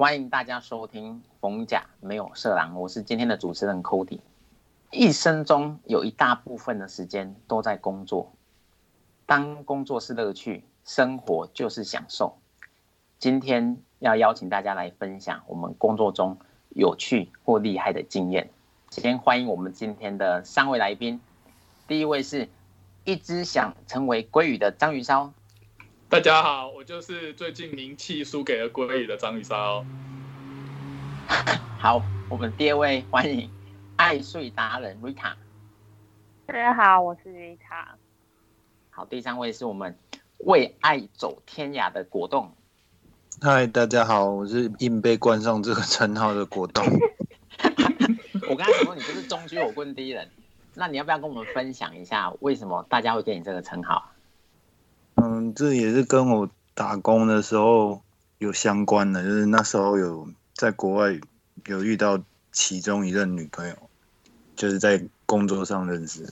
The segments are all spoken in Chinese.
欢迎大家收听《逢甲没有色狼》，我是今天的主持人 Cody。一生中有一大部分的时间都在工作，当工作是乐趣，生活就是享受。今天要邀请大家来分享我们工作中有趣或厉害的经验。先欢迎我们今天的三位来宾，第一位是一直想成为鲑鱼的章鱼烧。大家好，我就是最近名气输给了鲑鱼的章鱼烧。好，我们第二位欢迎爱睡达人 Rita。大家好，我是 Rita。好，第三位是我们为爱走天涯的果冻。嗨，大家好，我是硬被冠上这个称号的果冻。我刚才说你不是中居火棍第一人，那你要不要跟我们分享一下，为什么大家会给你这个称号？嗯，这也是跟我打工的时候有相关的，就是那时候有在国外有遇到其中一任女朋友，就是在工作上认识，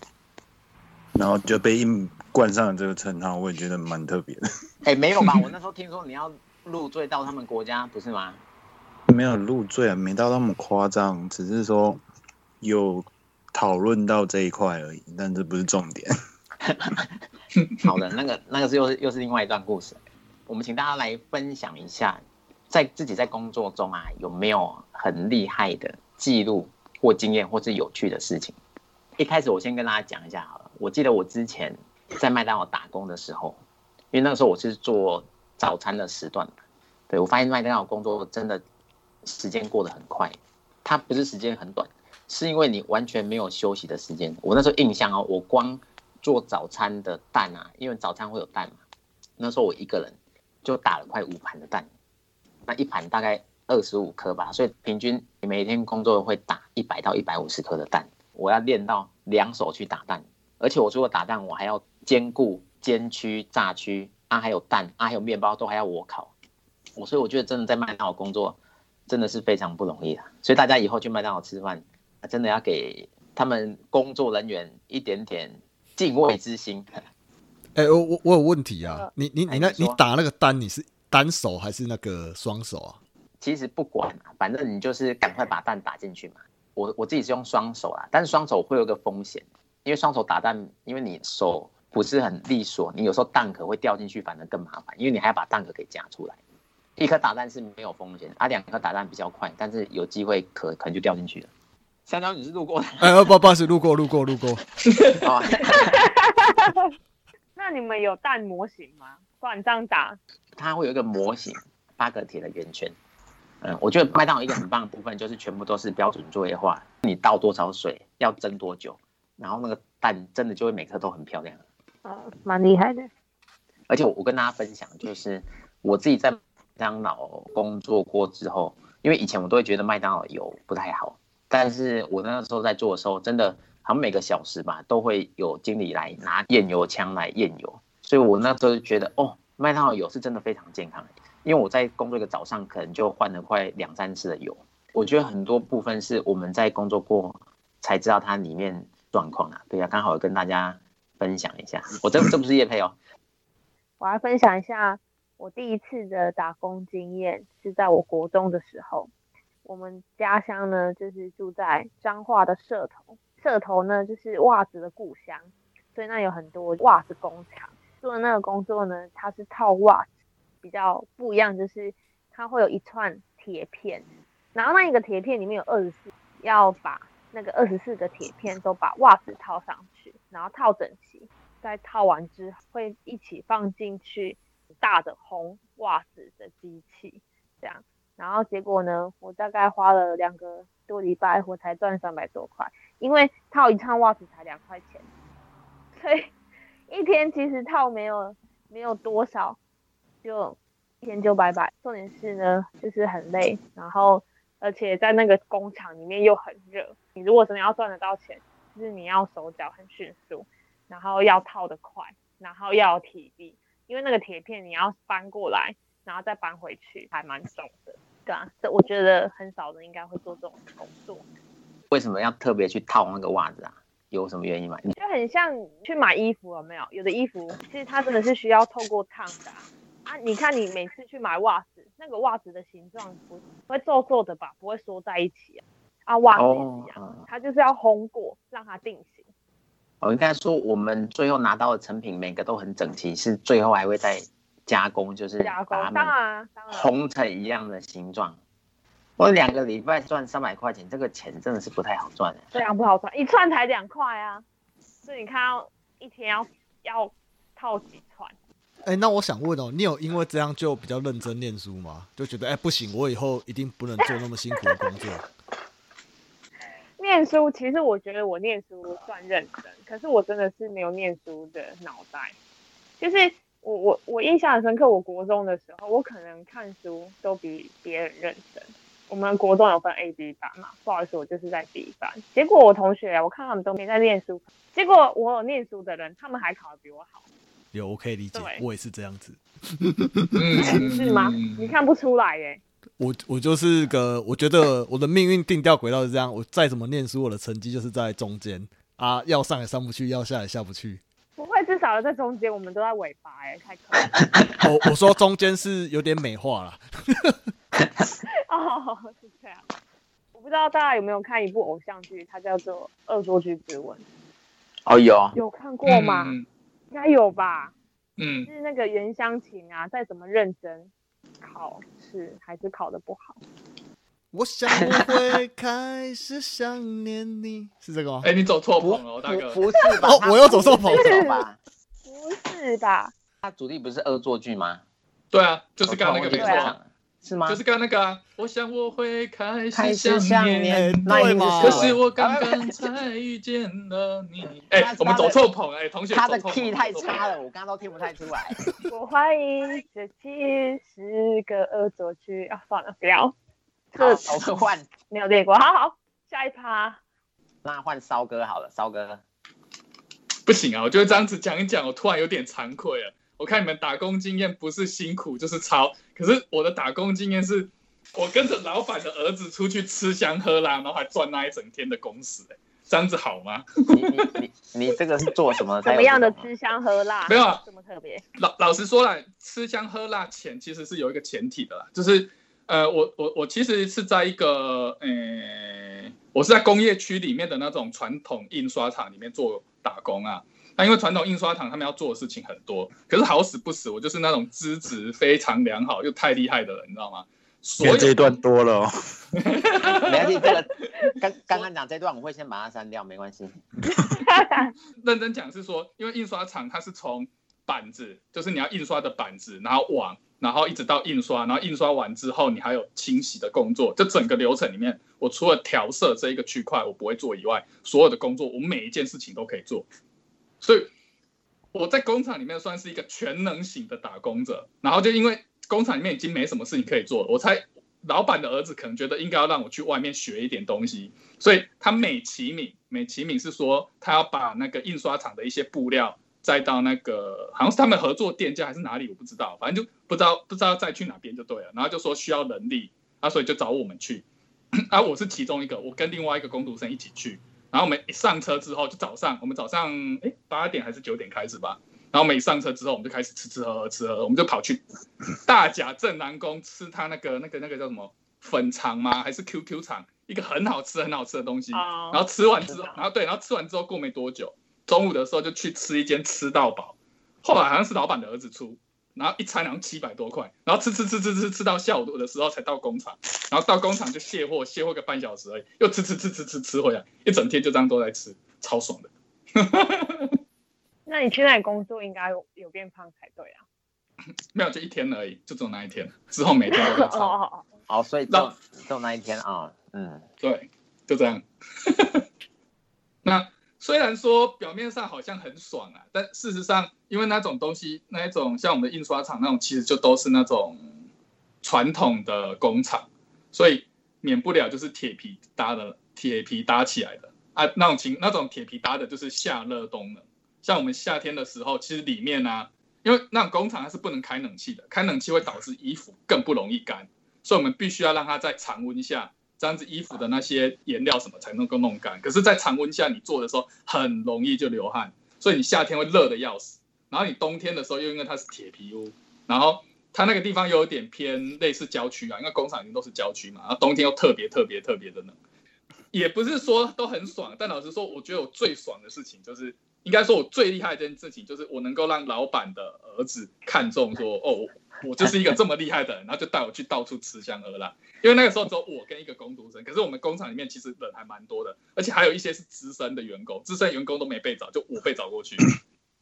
然后就被硬冠上了这个称号，我也觉得蛮特别的。哎，没有吧？我那时候听说你要入赘到他们国家，不是吗？没有入赘啊，没到那么夸张，只是说有讨论到这一块而已，但这不是重点。好的，那个那个是又是又是另外一段故事。我们请大家来分享一下，在自己在工作中啊，有没有很厉害的记录或经验，或是有趣的事情？一开始我先跟大家讲一下好了。我记得我之前在麦当劳打工的时候，因为那个时候我是做早餐的时段，对我发现麦当劳工作真的时间过得很快，它不是时间很短，是因为你完全没有休息的时间。我那时候印象哦，我光做早餐的蛋啊，因为早餐会有蛋嘛。那时候我一个人就打了快五盘的蛋，那一盘大概二十五颗吧，所以平均每天工作会打一百到一百五十颗的蛋。我要练到两手去打蛋，而且我除了打蛋，我还要兼顾煎区、炸区啊，还有蛋啊，还有面包都还要我烤。我所以我觉得真的在麦当劳工作真的是非常不容易的。所以大家以后去麦当劳吃饭，真的要给他们工作人员一点点。敬畏之心。哎，我我我有问题啊！你你你那，你打那个单，你是单手还是那个双手啊？其实不管，反正你就是赶快把蛋打进去嘛。我我自己是用双手啦，但是双手会有个风险，因为双手打蛋，因为你手不是很利索，你有时候蛋壳会掉进去，反而更麻烦，因为你还要把蛋壳给夹出来。一颗打蛋是没有风险，啊，两颗打蛋比较快，但是有机会可可能就掉进去了。香蕉，你是路过的？哎，不，不好意思，路过，路过，路过。那你们有蛋模型吗？不然这样打，它会有一个模型，八个铁的圆圈。嗯，我觉得麦当劳一个很棒的部分就是全部都是标准作业化，你倒多少水，要蒸多久，然后那个蛋真的就会每颗都很漂亮。啊，蛮厉害的。而且我跟大家分享，就是我自己在麦当劳工作过之后，因为以前我都会觉得麦当劳油不太好。但是我那时候在做的时候，真的好像每个小时吧，都会有经理来拿验油枪来验油，所以我那时候就觉得，哦，麦当劳油是真的非常健康。因为我在工作一个早上，可能就换了快两三次的油。我觉得很多部分是我们在工作过才知道它里面状况啊。对啊，刚好跟大家分享一下。我这这不是叶配哦，我来分享一下我第一次的打工经验，是在我国中的时候。我们家乡呢，就是住在彰化的社头，社头呢就是袜子的故乡，所以那有很多袜子工厂。做的那个工作呢，它是套袜子，比较不一样，就是它会有一串铁片，然后那一个铁片里面有二十四，要把那个二十四个铁片都把袜子套上去，然后套整齐，在套完之后会一起放进去大的红袜子的机器，这样。然后结果呢？我大概花了两个多礼拜，我才赚三百多块。因为套一串袜子才两块钱，所以一天其实套没有没有多少，就一天就拜拜。重点是呢，就是很累，然后而且在那个工厂里面又很热。你如果真的要赚得到钱，就是你要手脚很迅速，然后要套得快，然后要有体力，因为那个铁片你要搬过来，然后再搬回去，还蛮重的。对啊，这我觉得很少人应该会做这种工作。为什么要特别去套那个袜子啊？有什么原因吗？就很像去买衣服，有没有？有的衣服其实它真的是需要透过烫的，啊，你看你每次去买袜子，那个袜子的形状不会皱皱的吧？不会缩在一起啊。啊，袜子一样，它就是要烘过，让它定型。我应该说，我们最后拿到的成品每个都很整齐，是最后还会再加工，就是加工，当然当然烘成一样的形状。我两个礼拜赚三百块钱，这个钱真的是不太好赚的。非常不好赚，一串才两块啊！所以你看，一天要要套几串？哎，那我想问哦，你有因为这样就比较认真念书吗？就觉得哎不行，我以后一定不能做那么辛苦的工作。念书其实我觉得我念书算认真，可是我真的是没有念书的脑袋。就是我我我印象很深刻，我国中的时候，我可能看书都比别人认真。我们国中有分 A、B 班嘛，不好意思，我就是在 B 班。结果我同学，我看他们都没在念书，结果我有念书的人，他们还考得比我好。有，我可以理解，我也是这样子。是吗？你看不出来耶。我我就是个，我觉得我的命运定调轨道是这样，我再怎么念书，我的成绩就是在中间啊，要上也上不去，要下也下不去。不会，至少在中间，我们都在尾巴哎，太可。我 我说中间是有点美化了。哦，是这样。我不知道大家有没有看一部偶像剧，它叫做《恶作剧之吻》。哦，有。有看过吗？应该有吧。嗯。是那个袁湘琴啊，再怎么认真考试，还是考的不好。我想我会开始想念你，是这个吗？哎，你走错棚了，大哥。不是吧？哦我又走错棚了吧？不是吧？他主力不是恶作剧吗？对啊，就是刚刚那个没错。是吗？就是刚那个啊，我想我会开始想念，对吗？可是我刚刚才遇见了你。哎，我们走错棚哎，同学，他的 key 太差了，我刚刚都听不太出来。我怀疑这其实是个恶作剧啊！算了，不要。这我换，没有练过。好好，下一趴。那换骚哥好了，骚哥。不行啊，我觉得这样子讲一讲，我突然有点惭愧了。我看你们打工经验不是辛苦就是操，可是我的打工经验是，我跟着老板的儿子出去吃香喝辣，然后还赚那一整天的工时，哎，这样子好吗？你你你这个是做什么？什么样的吃香喝辣？没有啊，这么特别。老老实说了，吃香喝辣前其实是有一个前提的啦，就是呃，我我我其实是在一个呃，我是在工业区里面的那种传统印刷厂里面做打工啊。那因为传统印刷厂他们要做的事情很多，可是好死不死，我就是那种资质非常良好又太厉害的人，你知道吗？所以这段多了，没关系，这个刚刚刚讲这段我会先把它删掉，没关系。认真讲是说，因为印刷厂它是从板子，就是你要印刷的板子，然后网，然后一直到印刷，然后印刷完之后你还有清洗的工作，这整个流程里面，我除了调色这一个区块我不会做以外，所有的工作我每一件事情都可以做。所以我在工厂里面算是一个全能型的打工者，然后就因为工厂里面已经没什么事情可以做了，我猜老板的儿子可能觉得应该要让我去外面学一点东西，所以他美其名美其名是说他要把那个印刷厂的一些布料再到那个好像是他们合作店家还是哪里我不知道，反正就不知道不知道再去哪边就对了，然后就说需要人力啊，所以就找我们去，啊我是其中一个，我跟另外一个工读生一起去。然后我们一上车之后，就早上，我们早上哎八点还是九点开始吧。然后我们一上车之后，我们就开始吃吃喝喝，吃喝喝，我们就跑去 大甲镇南宫吃他那个那个那个叫什么粉肠吗？还是 QQ 肠？一个很好吃很好吃的东西。然后吃完之后，然后对，然后吃完之后过没多久，中午的时候就去吃一间吃到饱。后来好像是老板的儿子出。然后一餐然后七百多块，然后吃吃吃吃吃吃到下午的时候才到工厂，然后到工厂就卸货，卸货个半小时而已，又吃吃吃吃吃吃回来，一整天就这样都在吃，超爽的。那你去那里工作应该有有变胖才对啊？没有，就一天而已，就只有那一天，之后每天都在 超。好，所以就就那一天啊，嗯，对，就这样。那。虽然说表面上好像很爽啊，但事实上，因为那种东西，那一种像我们的印刷厂那种，其实就都是那种传统的工厂，所以免不了就是铁皮搭的，铁皮搭起来的啊。那种情那种铁皮搭的就是夏热冬冷。像我们夏天的时候，其实里面呢，因为那种工厂它是不能开冷气的，开冷气会导致衣服更不容易干，所以我们必须要让它在常温下。这样子衣服的那些颜料什么才能够弄干？可是，在常温下你做的时候很容易就流汗，所以你夏天会热的要死。然后你冬天的时候又因为它是铁皮屋，然后它那个地方又有点偏类似郊区啊，因为工厂已经都是郊区嘛，然后冬天又特别特别特别的冷。也不是说都很爽，但老实说，我觉得我最爽的事情就是，应该说我最厉害的这件事情就是，我能够让老板的儿子看中，说哦，我就是一个这么厉害的人，然后就带我去到处吃香喝辣。因为那个时候只有我跟一个工读生，可是我们工厂里面其实人还蛮多的，而且还有一些是资深的员工，资深员工都没被找，就我被找过去。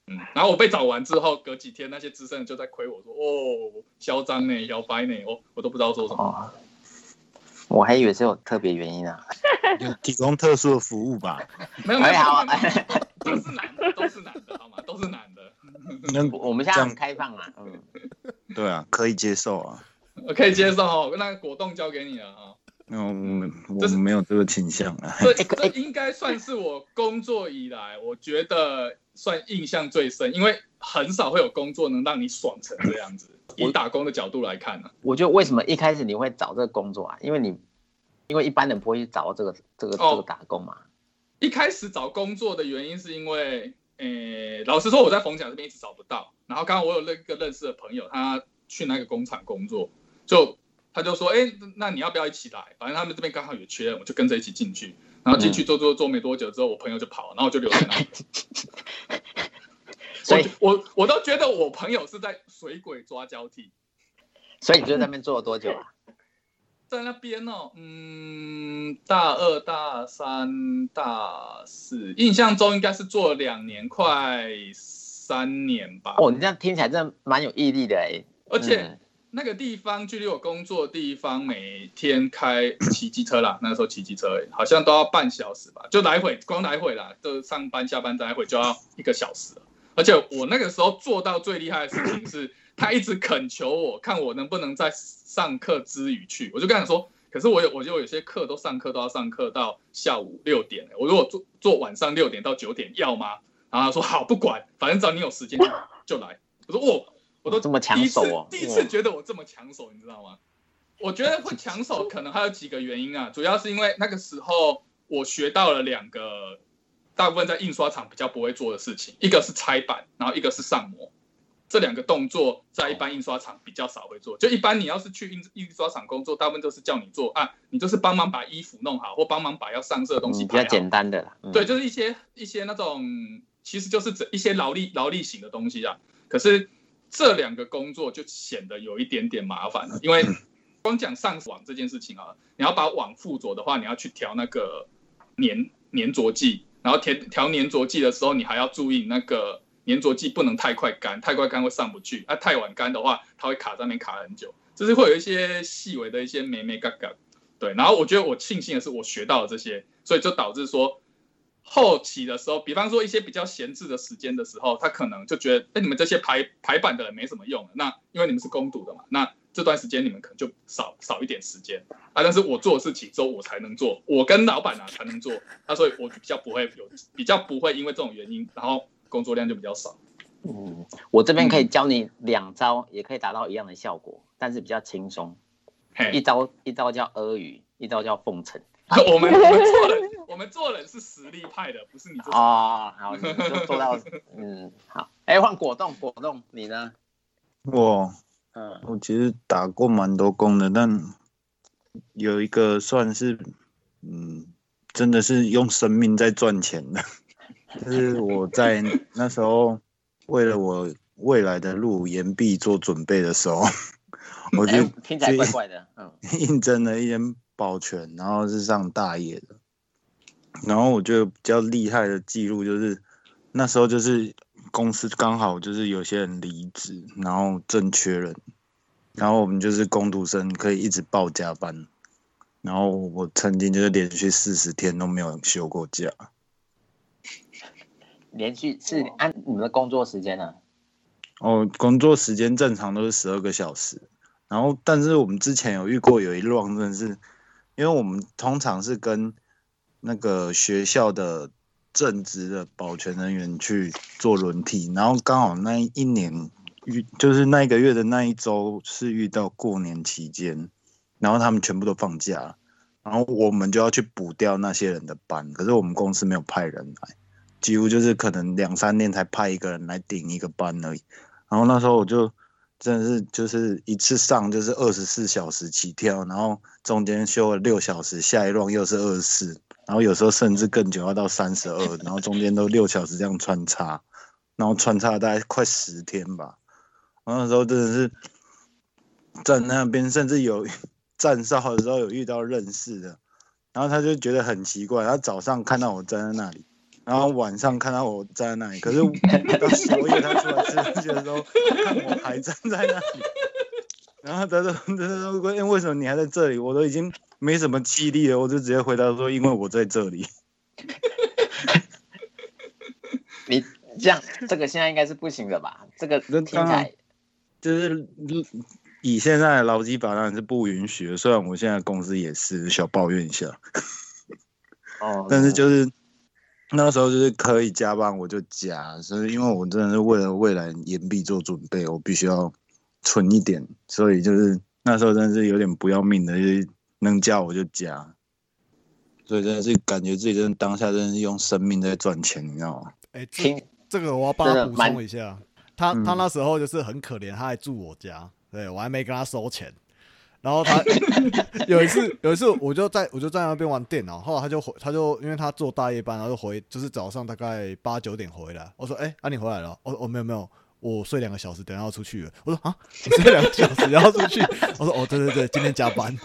嗯，然后我被找完之后，隔几天那些资深的就在亏我说，哦，嚣张呢，摇摆呢，哦，我都不知道做什么。我还以为是有特别原因啊，有提供特殊的服务吧？没有没有，都是男的，都是男的，好吗？都是男的。那我们现在很开放啊，嗯，对啊，可以接受啊，可以接受哦。那果冻交给你了啊。那我们我们没有这个倾向啊。这这应该算是我工作以来，我觉得算印象最深，因为很少会有工作能让你爽成这样子。以打工的角度来看呢，我觉得为什么一开始你会找这个工作啊？因为你，因为一般人不会去找这个这个这个打工嘛。一开始找工作的原因是因为，诶，老实说我在逢甲这边一直找不到。然后刚刚我有那个认识的朋友，他去那个工厂工作，就他就说，哎，那你要不要一起来？反正他们这边刚好有缺，我就跟着一起进去。然后进去做做做没多久之后，我朋友就跑了，然后我就留在那里。所以，我我都觉得我朋友是在水鬼抓交替。所以你就在那边做了多久啊？在那边哦，嗯，大二、大三、大四，印象中应该是做了两年，快三年吧。哦，你这样听起来真的蛮有毅力的哎。而且那个地方距离我工作地方，每天开骑机车啦，那个时候骑机车好像都要半小时吧，就来回，光来回啦，就上班下班来回就要一个小时了。而且我那个时候做到最厉害的事情是，他一直恳求我看我能不能在上课之余去。我就跟他说，可是我有，我就有些课都上课都要上课到下午六点，我如果做做晚上六点到九点要吗？然后他说好，不管，反正只要你有时间就来。我说哦，我都这么抢手哦，第一次觉得我这么抢手，你知道吗？我觉得会抢手可能还有几个原因啊，主要是因为那个时候我学到了两个。大部分在印刷厂比较不会做的事情，一个是拆版，然后一个是上模，这两个动作在一般印刷厂比较少会做。就一般你要是去印印刷厂工作，大部分都是叫你做啊，你就是帮忙把衣服弄好，或帮忙把要上色的东西比较简单的啦。对，就是一些一些那种，其实就是一些劳力劳力型的东西啊。可是这两个工作就显得有一点点麻烦了，因为 光讲上网这件事情啊，你要把网附着的话，你要去调那个粘粘着剂。然后调调粘着剂的时候，你还要注意那个粘着剂不能太快干，太快干会上不去。啊，太晚干的话，它会卡在那边卡很久，就是会有一些细微的一些咩咩嘎嘎。对，然后我觉得我庆幸的是我学到了这些，所以就导致说后期的时候，比方说一些比较闲置的时间的时候，他可能就觉得，哎，你们这些排排版的人没什么用了。那因为你们是攻读的嘛，那。这段时间你们可能就少少一点时间啊，但是我做的事情之后我才能做，我跟老板啊才能做，那所以我比较不会有比较不会因为这种原因，然后工作量就比较少。嗯，我这边可以教你两招，也可以达到一样的效果，但是比较轻松。一招一招叫阿谀，一招叫奉承。我们我们做人，我们做人是实力派的，不是你。哦，好，就做到 嗯好。哎，换果冻，果冻，你呢？我。嗯，我其实打过蛮多工的，但有一个算是，嗯，真的是用生命在赚钱的，就是我在那时候为了我未来的路岩壁做准备的时候，我就听起来怪怪的，嗯，应征了一间保全，然后是上大业的，然后我觉得比较厉害的记录就是那时候就是。公司刚好就是有些人离职，然后正缺人，然后我们就是工读生可以一直报加班，然后我曾经就是连续四十天都没有休过假。连续是按你们的工作时间呢？哦，工作时间正常都是十二个小时，然后但是我们之前有遇过有一乱，真的是，因为我们通常是跟那个学校的。正职的保全人员去做轮替，然后刚好那一年遇就是那一个月的那一周是遇到过年期间，然后他们全部都放假，然后我们就要去补掉那些人的班，可是我们公司没有派人来，几乎就是可能两三年才派一个人来顶一个班而已。然后那时候我就真的是就是一次上就是二十四小时起跳，然后中间休了六小时，下一轮又是二十四，然后有时候甚至更久，要到三十二，然后中间都六小时这样穿插，然后穿插大概快十天吧。然后那时候真的是站那边，甚至有站哨的时候有遇到认识的，然后他就觉得很奇怪，他早上看到我站在那里。然后晚上看到我站在那里，可是到宵夜他出来吃东西的时候，看我还站在那里，然后他说：“ 他说为为什么你还在这里？我都已经没什么气力了。”我就直接回答说：“因为我在这里。你这样，这个现在应该是不行的吧？这个听起来就是以现在的劳基法当然是不允许的，虽然我现在公司也是小抱怨一下，哦，但是就是。那时候就是可以加班，我就加，所以因为我真的是为了未来延毕做准备，我必须要存一点，所以就是那时候真的是有点不要命的，就是能加我就加，所以真的是感觉自己真的当下真的是用生命在赚钱，你知道吗？哎，听这个我要帮他补充一下，他嗯他那时候就是很可怜，他还住我家，对我还没跟他收钱。然后他 有一次，有一次我就在我就在那边玩电脑，后来他就回，他就因为他做大夜班，然后就回，就是早上大概八九点回来。我说：“哎、啊你回来了？”我说：“哦没有没有，我睡两个小时，等下要出去了。”我说：“啊，你睡两个小时然后出去？”我说：“哦对对对，今天加班。”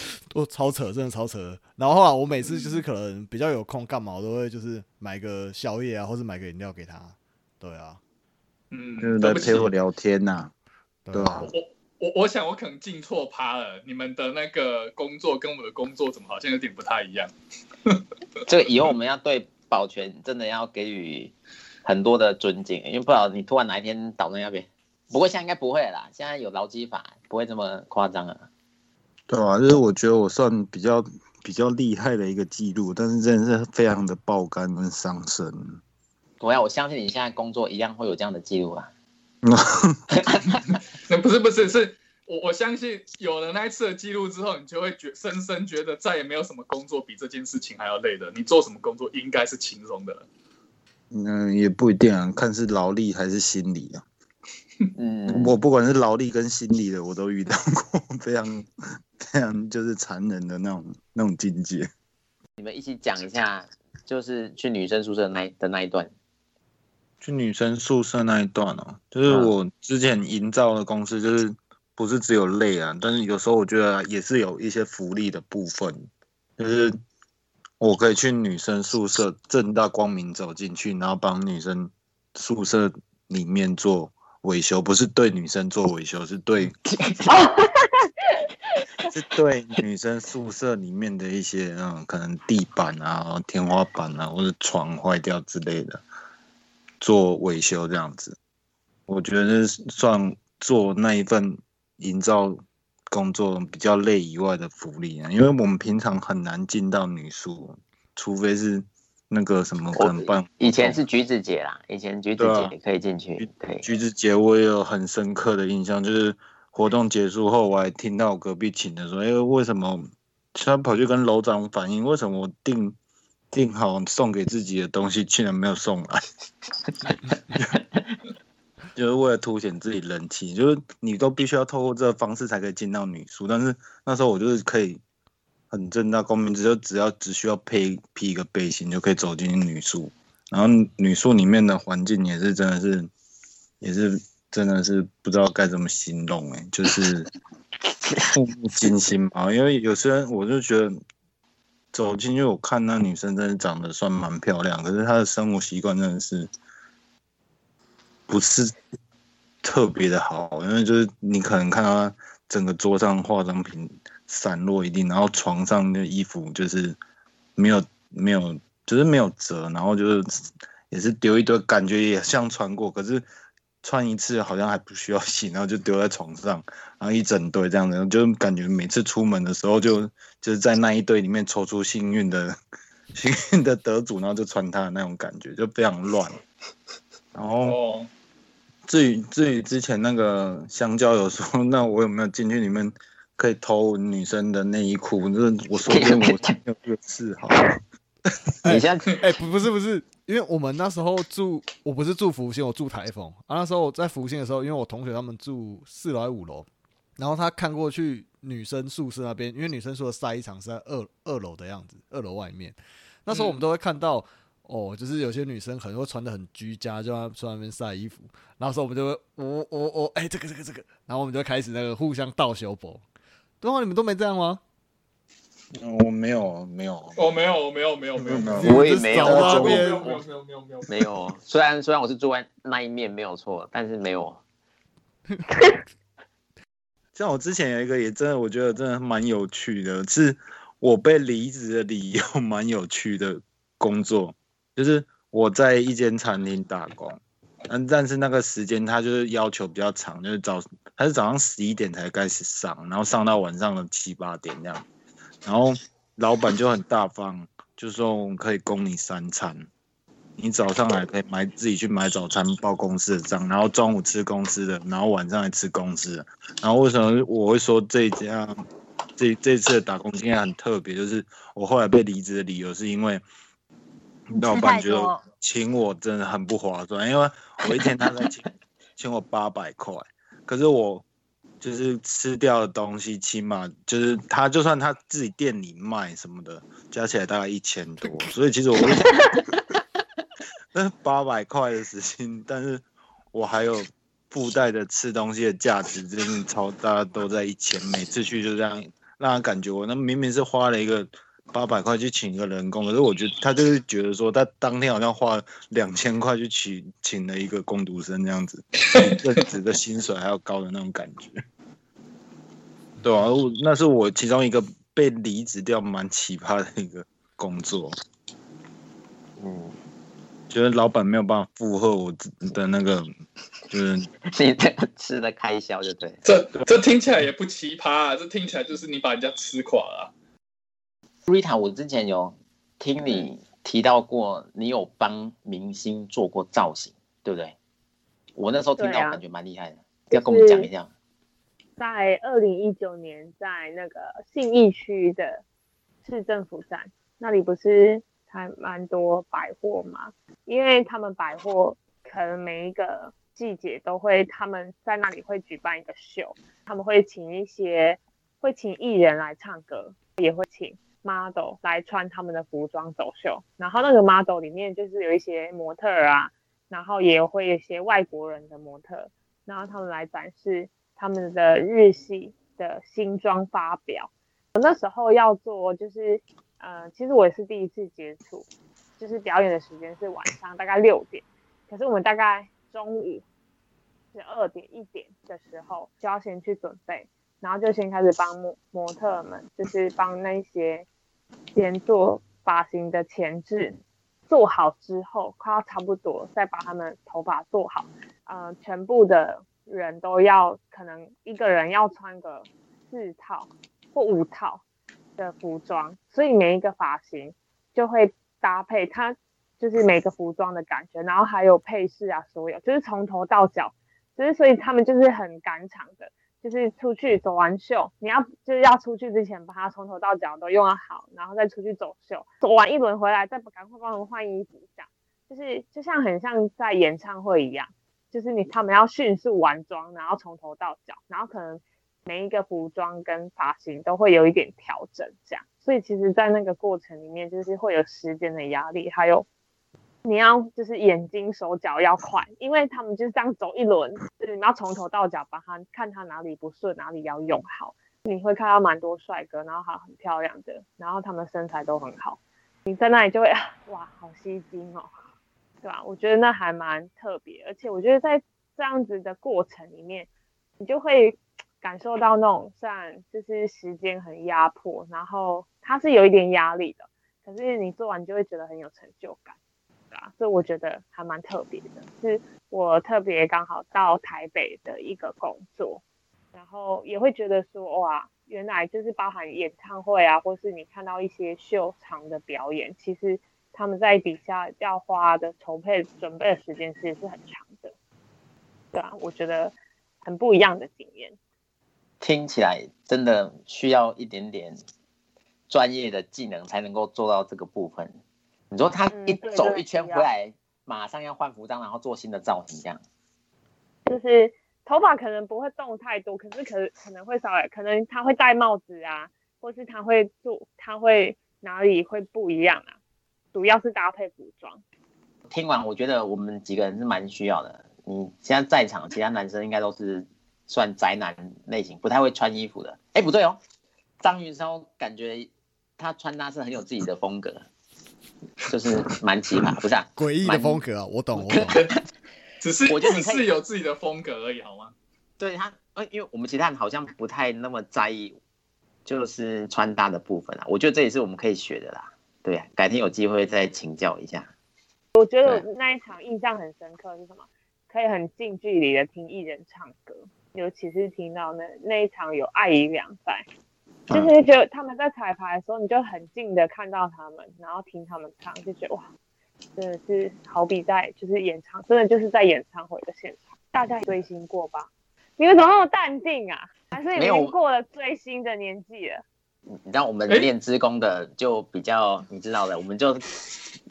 我超扯，真的超扯。然后后来我每次就是可能比较有空干嘛，我都会就是买个宵夜啊，或者买个饮料给他。对啊，嗯，就是陪我聊天呐、对对吧我我我想我可能进错趴了，你们的那个工作跟我的工作怎么好像有点不太一样？这个以后我们要对保全真的要给予很多的尊敬，因为不知道你突然哪一天倒在那边。不过现在应该不会了啦，现在有劳基法，不会这么夸张了。对啊，就是我觉得我算比较比较厉害的一个记录，但是真的是非常的爆肝跟伤身。我要我相信你现在工作一样会有这样的记录啊。那不是不是是。我我相信有了那一次的记录之后，你就会觉深深觉得再也没有什么工作比这件事情还要累的。你做什么工作应该是轻松的了。嗯，也不一定啊，看是劳力还是心理啊。嗯，我不管是劳力跟心理的，我都遇到过非常非常就是残忍的那种那种境界。你们一起讲一下，就是去女生宿舍那的那一段。去女生宿舍那一段哦，就是嗯我之前营造的公司，就是不是只有累啊，但是有时候我觉得也是有一些福利的部分，就是我可以去女生宿舍正大光明走进去，然后帮女生宿舍里面做维修，不是对女生做维修，是对 是对女生宿舍里面的一些嗯，可能地板啊、天花板啊，或者床坏掉之类的做维修这样子。我觉得算做那一份营造工作比较累以外的福利啊，因为我们平常很难进到女宿，除非是那个什么可能办以前是橘子姐啦，以前橘子姐也可以进去，可以。橘子姐，我也有很深刻的印象，就是活动结束后，我还听到隔壁寝的说：“哎、为什么他跑去跟楼长反映，为什么我订订好送给自己的东西，竟然没有送来？” 就是为了凸显自己人气，就是你都必须要透过这个方式才可以进到女宿，但是那时候我就是可以很正大光明，只就只要只需要配披一个背心就可以走进女宿，然后女宿里面的环境也是真的是，也是真的是不知道该怎么形容哎、就是 触目惊心嘛。因为有些人我就觉得走进去，我看那女生真的长得算蛮漂亮，可是她的生活习惯真的是不是特别的好，因为就是你可能看到整个桌上化妆品散落一地，然后床上的衣服就是没有没有，就是没有折，然后就是也是丢一堆，感觉也像穿过，可是穿一次好像还不需要洗，然后就丢在床上，然后一整堆这样子，就感觉每次出门的时候就就是在那一堆里面抽出幸运的幸运的得主，然后就穿它的那种感觉，就非常乱。然后，至于至于之前那个香蕉有说，那我有没有进去里面可以偷女生的内衣裤？就是我说真的，我没有这个嗜好。哎 你现在 哎、不不是不是，因为我们那时候住，我不是住福星，我住台风啊。那时候我在福星的时候，因为我同学他们住四楼还是五楼，然后他看过去女生宿舍那边，因为女生宿舍晒衣场是在二二楼的样子，二楼外面。那时候我们都会看到，哦，就是有些女生可能会穿的很居家，就在在那边晒衣服。然后时候我们就会，我我我，哎、这个这个这个，然后我们就开始那个互相倒修博。对啊，你们都没这样吗？我没有没有，我，没有，没有，没有，没有，没有，我也没有你们就没有，扫那边没有，没有，没有，没有，没有。没有，虽然虽然我是住在那一面没有错，但是没有。像我之前有一个也真的，我觉得真的蛮有趣的，是我被离职的理由 蛮有趣的工作，就是我在一间餐厅打工，嗯，但是那个时间他就是要求比较长，就是早他是早上十一点才开始上，然后上到晚上的七八点这样，然后老板就很大方，就说我们可以供你三餐。你早上来可以买自己去买早餐报公司的账，然后中午吃公司的，然后晚上来吃公司的。然后为什么我会说这家这这次的打工经验很特别？就是我后来被离职的理由是因为老板觉得请我真的很不划算，因为我一天他在请请我八百块，可是我就是吃掉的东西起码就是他就算他自己店里卖什么的，加起来大概一千多，所以其实我 那八百块的时薪，但是我还有附带的吃东西的价值，真的超大家都在一千，每次去就这样让他感觉我那明明是花了一个八百块去请一个人工，可是我觉得他就是觉得说他当天好像花了两千块去请请了一个工读生这样子，比正职的薪水还要高的那种感觉。对啊，我那是我其中一个被离职掉蛮奇葩的一个工作，嗯，觉得老板没有办法负荷我自的那个，就是你这个吃的开销就对了。这这听起来也不奇葩啊，这听起来就是你把人家吃垮了啊。Rita，我之前有听你提到过，你有帮明星做过造型，对不对？我那时候听到感觉蛮厉害的，要跟我们讲一下。在二零一九年，在那个信义区的市政府站那里，不是还蛮多百货嘛？因为他们百货可能每一个季节都会，他们在那里会举办一个秀，他们会请一些会请艺人来唱歌，也会请 model 来穿他们的服装走秀。然后那个 model 里面就是有一些模特啊，然后也会有一些外国人的模特，然后他们来展示。他们的日系的新装发表，我那时候要做就是，呃，其实我也是第一次接触，就是表演的时间是晚上大概六点，可是我们大概中午十二点一点的时候就要先去准备，然后就先开始帮模模特们，就是帮那些先做发型的前置，做好之后快要差不多再把他们头发做好，呃，全部的。人都要可能一个人要穿个四套或五套的服装，所以每一个发型就会搭配它，就是每个服装的感觉，然后还有配饰啊，所有就是从头到脚，就是所以他们就是很赶场的，就是出去走完秀，你要就是要出去之前把它从头到脚都用好，然后再出去走秀，走完一轮回来再赶快帮他们换衣服，这样就是就像很像在演唱会一样。就是你他们要迅速完妆，然后从头到脚，然后可能每一个服装跟发型都会有一点调整，这样。所以其实，在那个过程里面，就是会有时间的压力，还有你要就是眼睛手脚要快，因为他们就是这样走一轮，就是你要从头到脚把他看他哪里不顺，哪里要用好。你会看到蛮多帅哥，然后还很漂亮的，然后他们身材都很好，你在那里就会哇，好吸睛哦。对吧？我觉得那还蛮特别，而且我觉得在这样子的过程里面，你就会感受到那种虽然就是时间很压迫，然后它是有一点压力的，可是你做完就会觉得很有成就感，对吧？所以我觉得还蛮特别的，是我特别刚好到台北的一个工作，然后也会觉得说哇，原来就是包含演唱会啊，或是你看到一些秀场的表演，其实。他们在底下要花的筹备准备的时间其实是很长的，对啊，我觉得很不一样的经验。听起来真的需要一点点专业的技能才能够做到这个部分。你说他嗯一走一圈回来，马上要换服装，然后做新的造型，这样。就是头发可能不会动太多，可是可可能会稍微，可能他会戴帽子啊，或是他会做，他会哪里会不一样啊？主要是搭配服装。听完，我觉得我们几个人是蛮需要的。你现在在场，其他男生应该都是算宅男类型，不太会穿衣服的。哎，不对哦，张云霄感觉他穿搭是很有自己的风格，就是蛮奇葩，不是啊？诡异的风格啊，我懂，我懂。只是我觉得你可以只是有自己的风格而已，好吗？对他，呃，因为我们其他人好像不太那么在意，就是穿搭的部分啊。我觉得这也是我们可以学的啦。对啊，改天有机会再请教一下。我觉得我那一场印象很深刻是什么？可以很近距离的听艺人唱歌，尤其是听到那那一场有艾怡良在，就是嗯觉得他们在彩排的时候，你就很近的看到他们，然后听他们唱，就觉得哇，真的是好比在就是演唱，真的就是在演唱会的现场。大家也追星过吧？你们怎么那么淡定啊？还是已经过了追星的年纪了？你知道我们诶练职工的就比较，你知道的，我们就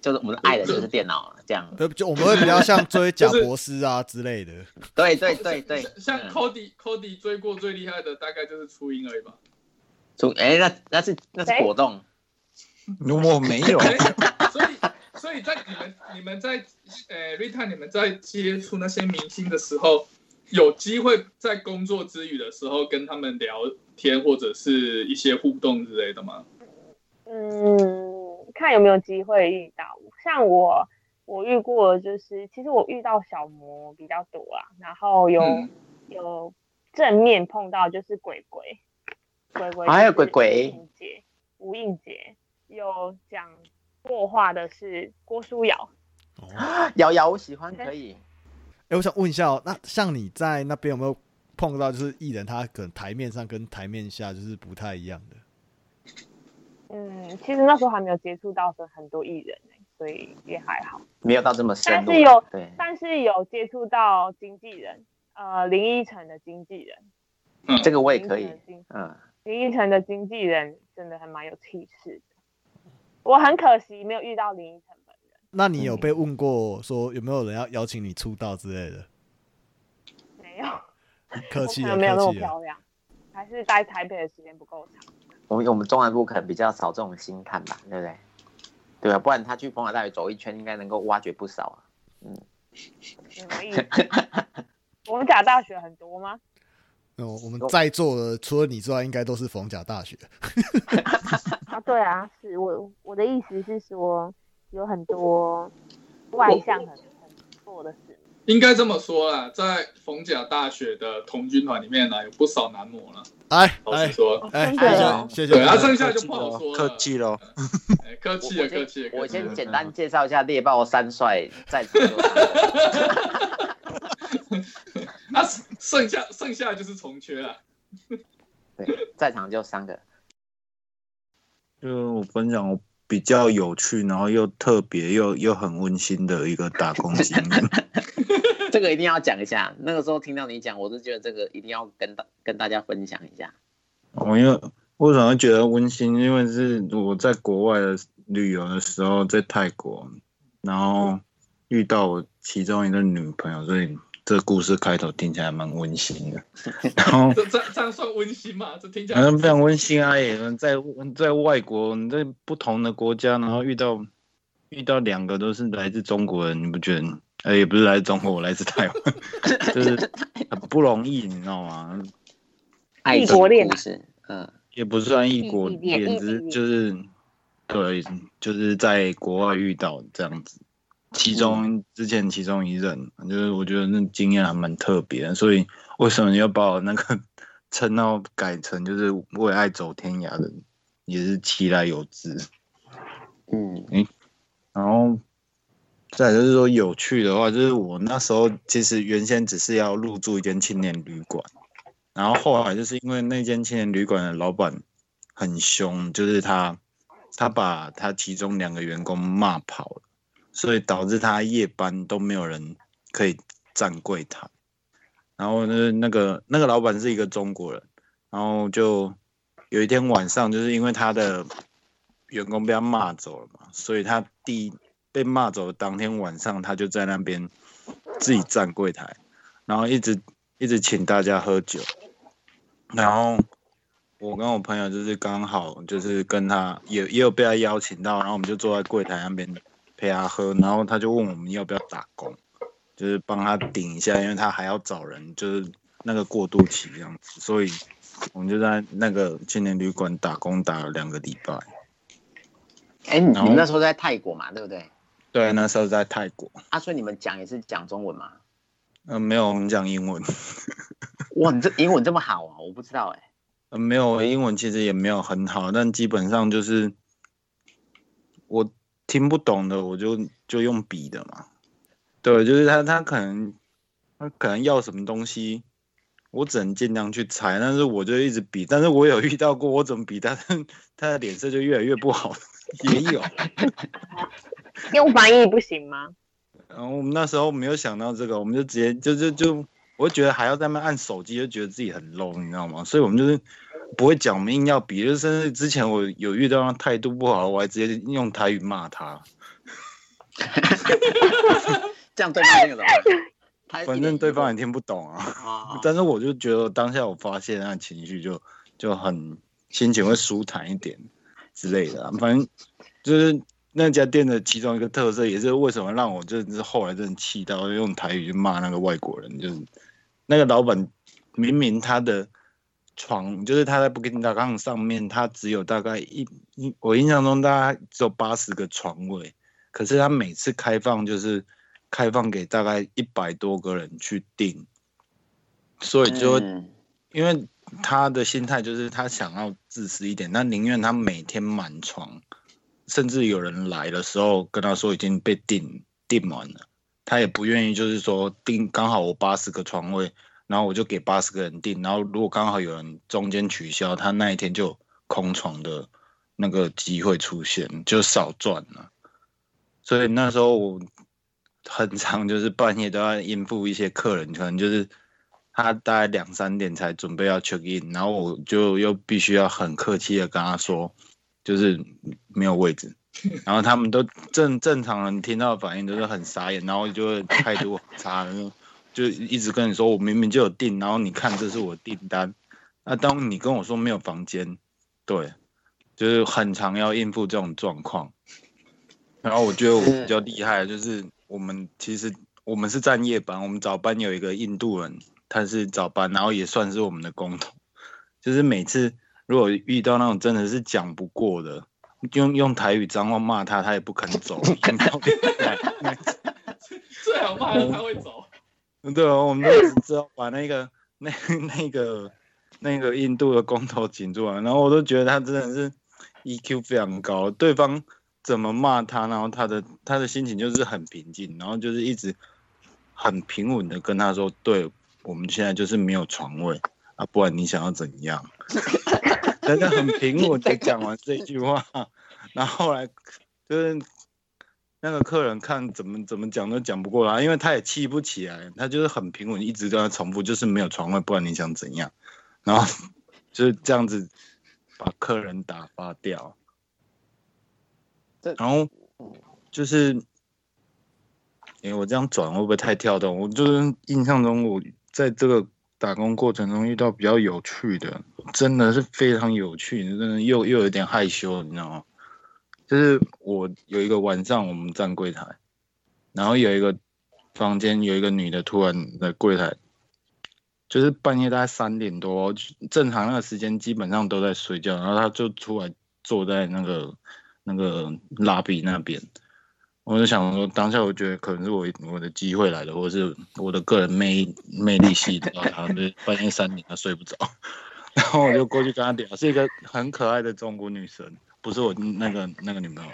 就是我们爱的就是电脑这样。呃，就我们会比较像追贾博士啊之类的。对对对对，像嗯 Cody Cody 追过最厉害的大概就是初音而已吧。出哎，那那是那是果冻，我没有，哎 所以所以在你们你们在呃 Rita 你们在接触那些明星的时候，有机会在工作之余的时候跟他们聊天或者是一些互动之类的吗？嗯，看有没有机会遇到。像我，我遇过就是，其实我遇到小魔比较多啊，然后有、嗯有正面碰到就是鬼鬼，鬼鬼还有就是鬼鬼。吴映洁，吴映洁有讲过话的是郭书瑶，哦，瑶瑶我喜欢可以。哎，我想问一下哦，那像你在那边有没有碰到就是艺人他可能台面上跟台面下就是不太一样的？嗯，其实那时候还没有接触到很很多艺人、欸、所以也还好。没有到这么深但是有对，但是有接触到经纪人，呃，林依晨的经纪人，嗯，这个我也可以嗯，林依晨的经纪人真的还蛮有气势的。我很可惜没有遇到林依晨本人，那你有被问过说有没有人要邀请你出道之类的？没有，客气没有那。么漂亮，还是待台北的时间不够长。我们我们中南部可能比较少这种星探吧，对不对？对啊，不然他去逢甲大学走一圈，应该能够挖掘不少啊。什么意思？我 们假大学很多吗？哦，我们在座的除了你之外，应该都是逢甲大学。啊，对啊，是我我的意思是说，有很多外向很很不错的事。应该这么说啦，在逢甲大学的童军团里面呢，有不少男模了。哎哎老实说，哎，真谢谢的谢谢。对啊，谢谢剩下就不好说了。客气喽。哎，客气了，客气。我先简单介绍一下猎豹三帅在 啊，剩下剩下就是重缺了。对，在场就三个。就我分享我比较有趣，然后又特别又又很温馨的一个打工经验。这个一定要讲一下。那个时候听到你讲，我是觉得这个一定要跟大跟大家分享一下。我因为为什么觉得温馨？因为是我在国外的旅游的时候，在泰国，然后遇到我其中一个女朋友，所以这个故事开头听起来蛮温馨的。然后这这这样算温馨吗？这听起来好像非常温馨啊！也在在外国，你在不同的国家，然后遇到遇到两个都是来自中国人，你不觉得？呃，也不是来自中国，我来自台湾，就是很不容易，你知道吗？异国恋嗯，也不算异国恋只是恋就是对，就是在国外遇到这样子。其中之前其中一任，就是我觉得那经验还蛮特别的，所以为什么要把我那个 称号改成就是为爱走天涯的，也是其来有之。嗯，然后再就是说有趣的话，就是我那时候其实原先只是要入住一间青年旅馆，然后后来就是因为那间青年旅馆的老板很凶，就是他他把他其中两个员工骂跑了，所以导致他夜班都没有人可以站柜台。然后呢，那个那个老板是一个中国人，然后就有一天晚上，就是因为他的员工被他骂走了嘛，所以他第被骂走的当天晚上，他就在那边自己站柜台，然后一直一直请大家喝酒，然后我跟我朋友就是刚好就是跟他也也有被他邀请到，然后我们就坐在柜台那边陪他喝，然后他就问我们要不要打工，就是帮他顶一下，因为他还要找人，就是那个过渡期这样子，所以我们就在那个青年旅馆打工打了两个礼拜。哎，你们那时候在泰国嘛，对不对？对，那时候在泰国，啊，所以你们讲也是讲中文吗？呃，没有我们讲英文，哇，你这英文这么好啊，我不知道哎、呃，没有英文其实也没有很好，但基本上就是我听不懂的，我就就用笔的嘛。对，就是他他可能他可能要什么东西，我只能尽量去猜，但是我就一直比，但是我有遇到过，我怎么比他他的脸色就越来越不好，也有。用翻译不行吗？然后我们那时候没有想到这个，我们就直接就就就，我就觉得还要在那边按手机，就觉得自己很 low，你知道吗？所以我们就是不会讲，我们硬要比，就是甚至之前我有遇到他态度不好，我还直接用台语骂他，这样对方听得懂吗？他反正对方也听不懂啊。啊，但是我就觉得当下我发现那情绪就就很心情会舒坦一点之类的啊、反正就是那家店的其中一个特色，也是为什么让我就是后来真的气到用台语去骂那个外国人，就是那个老板明明他的床就是他在 Booking.com 上面，他只有大概一一我印象中大概只有八十个床位，可是他每次开放就是开放给大概一百多个人去订。所以就、嗯因为他的心态就是他想要自私一点，他宁愿他每天满床，甚至有人来的时候跟他说已经被订订满了，他也不愿意就是说订刚好我八十个床位，然后我就给八十个人订，然后如果刚好有人中间取消，他那一天就空床的那个机会出现，就少赚了。所以那时候我很长就是半夜都要应付一些客人，可能就是他大概两三点才准备要 check in，然后我就又必须要很客气的跟他说，就是没有位置，然后他们都正正常人听到的反应都是很傻眼，然后就会态度很差，然后就一直跟你说我明明就有订，然后你看这是我订单，那当你跟我说没有房间，对，就是很常要应付这种状况。然后我觉得我比较厉害，就是我们其实我们是站夜班，我们早班有一个印度人，他是早班，然后也算是我们的工头。就是每次如果遇到那种真的是讲不过的，用用台语脏话骂他，他也不肯走。最好骂人他会走。对啊，我们都只知道把那个那那个那个印度的工头请出来，然后我都觉得他真的是 EQ 非常高，对方怎么骂他，然后他的他的心情就是很平静，然后就是一直很平稳的跟他说，对我们现在就是没有床位啊，不然你想要怎样？真的很平稳的讲完这句话，然后后来就是那个客人看怎么怎么讲都讲不过来，因为他也气不起来，他就是很平稳，一直跟他重复，就是没有床位，不然你想怎样？然后就是这样子把客人打发掉。这然后就是，诶、我这样转会不会太跳动？我就是印象中我在这个打工过程中遇到比较有趣的，真的是非常有趣，真的又又有点害羞，你知道吗？就是我有一个晚上我们站柜台，然后有一个房间有一个女的突然在柜台，就是半夜大概三点多，正常那个时间基本上都在睡觉，然后她就出来坐在那个那个拉比那边，我就想说，当下我觉得可能是我我的机会来了，或者是我的个人魅魅力吸引到她，就半夜三点她睡不着，然后我就过去跟她聊，是一个很可爱的中国女生，不是我那个那个女朋友。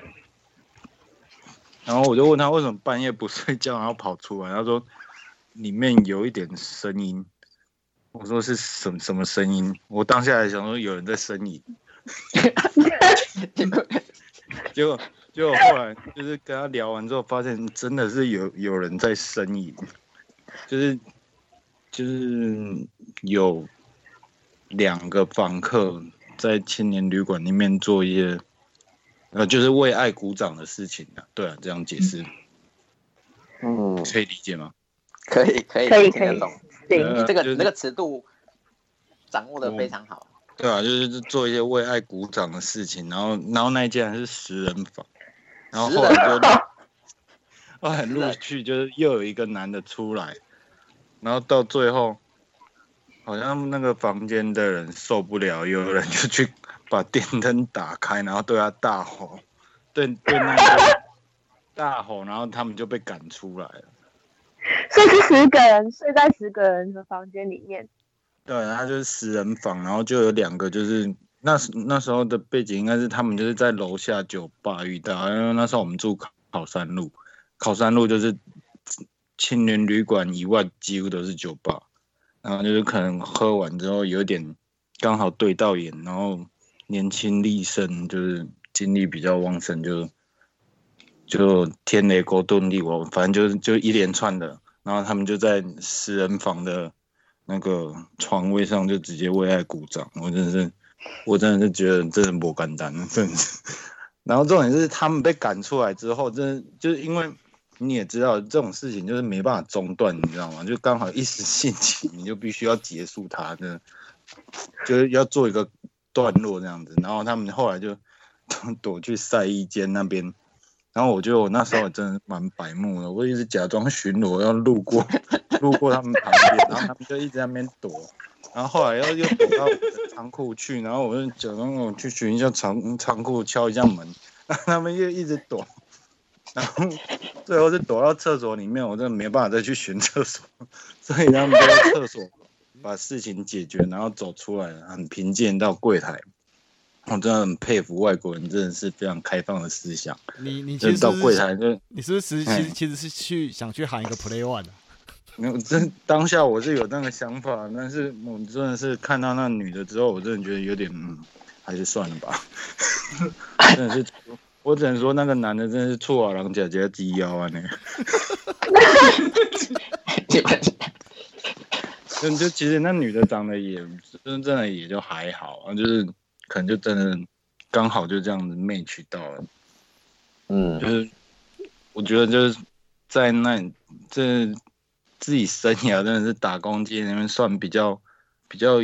然后我就问她为什么半夜不睡觉，然后跑出来，她说里面有一点声音。我说是什么什么声音？我当下还想说有人在呻吟，结果结果后来就是跟他聊完之后，发现真的是有有人在呻吟，就是就是有两个房客在青年旅馆里面做一些呃，就是为爱鼓掌的事情啊。对啊，这样解释。嗯，可以理解吗？可以可以可以可以。听得懂，对，呃就是这个那个尺度掌握的非常好。对啊，就是做一些为爱鼓掌的事情，然后然后那一间还是十人房，然后后来就 后来陆续就是又有一个男的出来，然后到最后好像那个房间的人受不了，有人就去把电灯打开，然后对他大吼，对对那个大吼，然后他们就被赶出来了。所以是十个人睡在十个人的房间里面，对，他就是十人房，然后就有两个，就是那时那时候的背景应该是他们就是在楼下酒吧遇到，因为那时候我们住考考山路，考山路就是青年旅馆以外几乎都是酒吧，然后就是可能喝完之后有点刚好对到眼，然后年轻力盛，就是精力比较旺盛，就就天雷勾动地火，反正就是就一连串的，然后他们就在十人房的那个床位上就直接为爱鼓掌，我真的是，我真的是觉得真的不简单，真的。然后重点是他们被赶出来之后，真的就是因为你也知道这种事情就是没办法中断，你知道吗？就刚好一时兴起，你就必须要结束它，的就是要做一个段落这样子。然后他们后来就 躲去晒衣间那边。然后我就那时候真的蛮白目的，我一直假装巡逻要路过，路过他们旁边，然后他们就一直在那边躲，然后后来又又躲到仓库去，然后我就假装我去巡一下仓仓库，敲一下门，然后他们又一直躲，然后最后是躲到厕所里面，我真的没办法再去寻厕所，所以他们就在厕所把事情解决，然后走出来，很平静到柜台。我真的很佩服外国人，真的是非常开放的思想。你你其就到实是柜台就你是不是其实其哎实是去想去喊一个 play one 的、没有，真当下我是有那个想法，但是我真的是看到那女的之后，我真的觉得有点，嗯，还是算了吧。真的是，我只能说那个男的真的是错啊，狼姐姐鸡腰啊，那个。基 本就就其实那女的长得也真真的也就还好啊，就是可能就真的刚好就这样子 match 到了。嗯就是我觉得就是在那这自己生涯真的是打工界里面算比较比较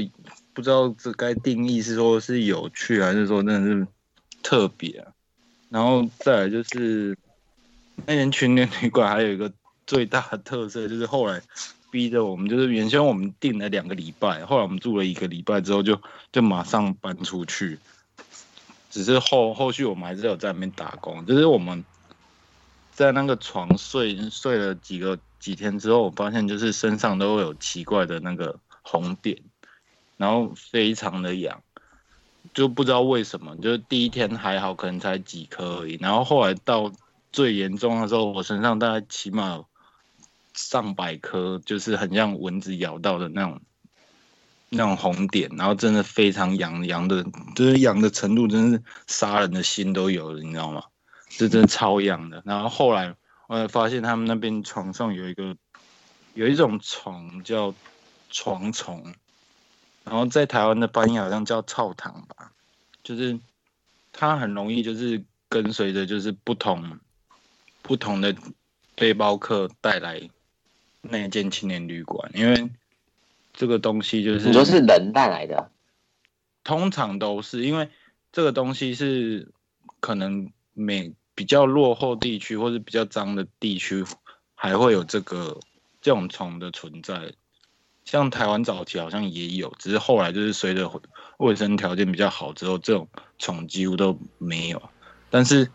不知道这该定义是说是有趣还是说真的是特别啊、然后再来就是那间群联旅馆还有一个最大的特色就是后来逼着我们就是原先我们订了两个礼拜，后来我们住了一个礼拜之后就就马上搬出去。只是后后续我们还是有在那边打工，就是我们在那个床睡睡了几个几天之后，我发现就是身上都会有奇怪的那个红点，然后非常的痒，就不知道为什么，就是第一天还好，可能才几颗而已，然后后来到最严重的时候，我身上大概起码上百颗，就是很像蚊子咬到的那种那种红点，然后真的非常痒，痒的，就是痒的程度，真是杀人的心都有了，你知道吗？这真的超痒的。然后后来我才发现他们那边床上有一个有一种虫叫床虫，然后在台湾的翻译好像叫草糖吧，就是它很容易就是跟随着就是不同不同的背包客带来那间青年旅馆，因为这个东西就是你说是人带来的，通常都是因为这个东西是可能每比较落后地区或者比较脏的地区还会有这个这种虫的存在。像台湾早期好像也有，只是后来就是随着卫生条件比较好之后，这种虫几乎都没有。但是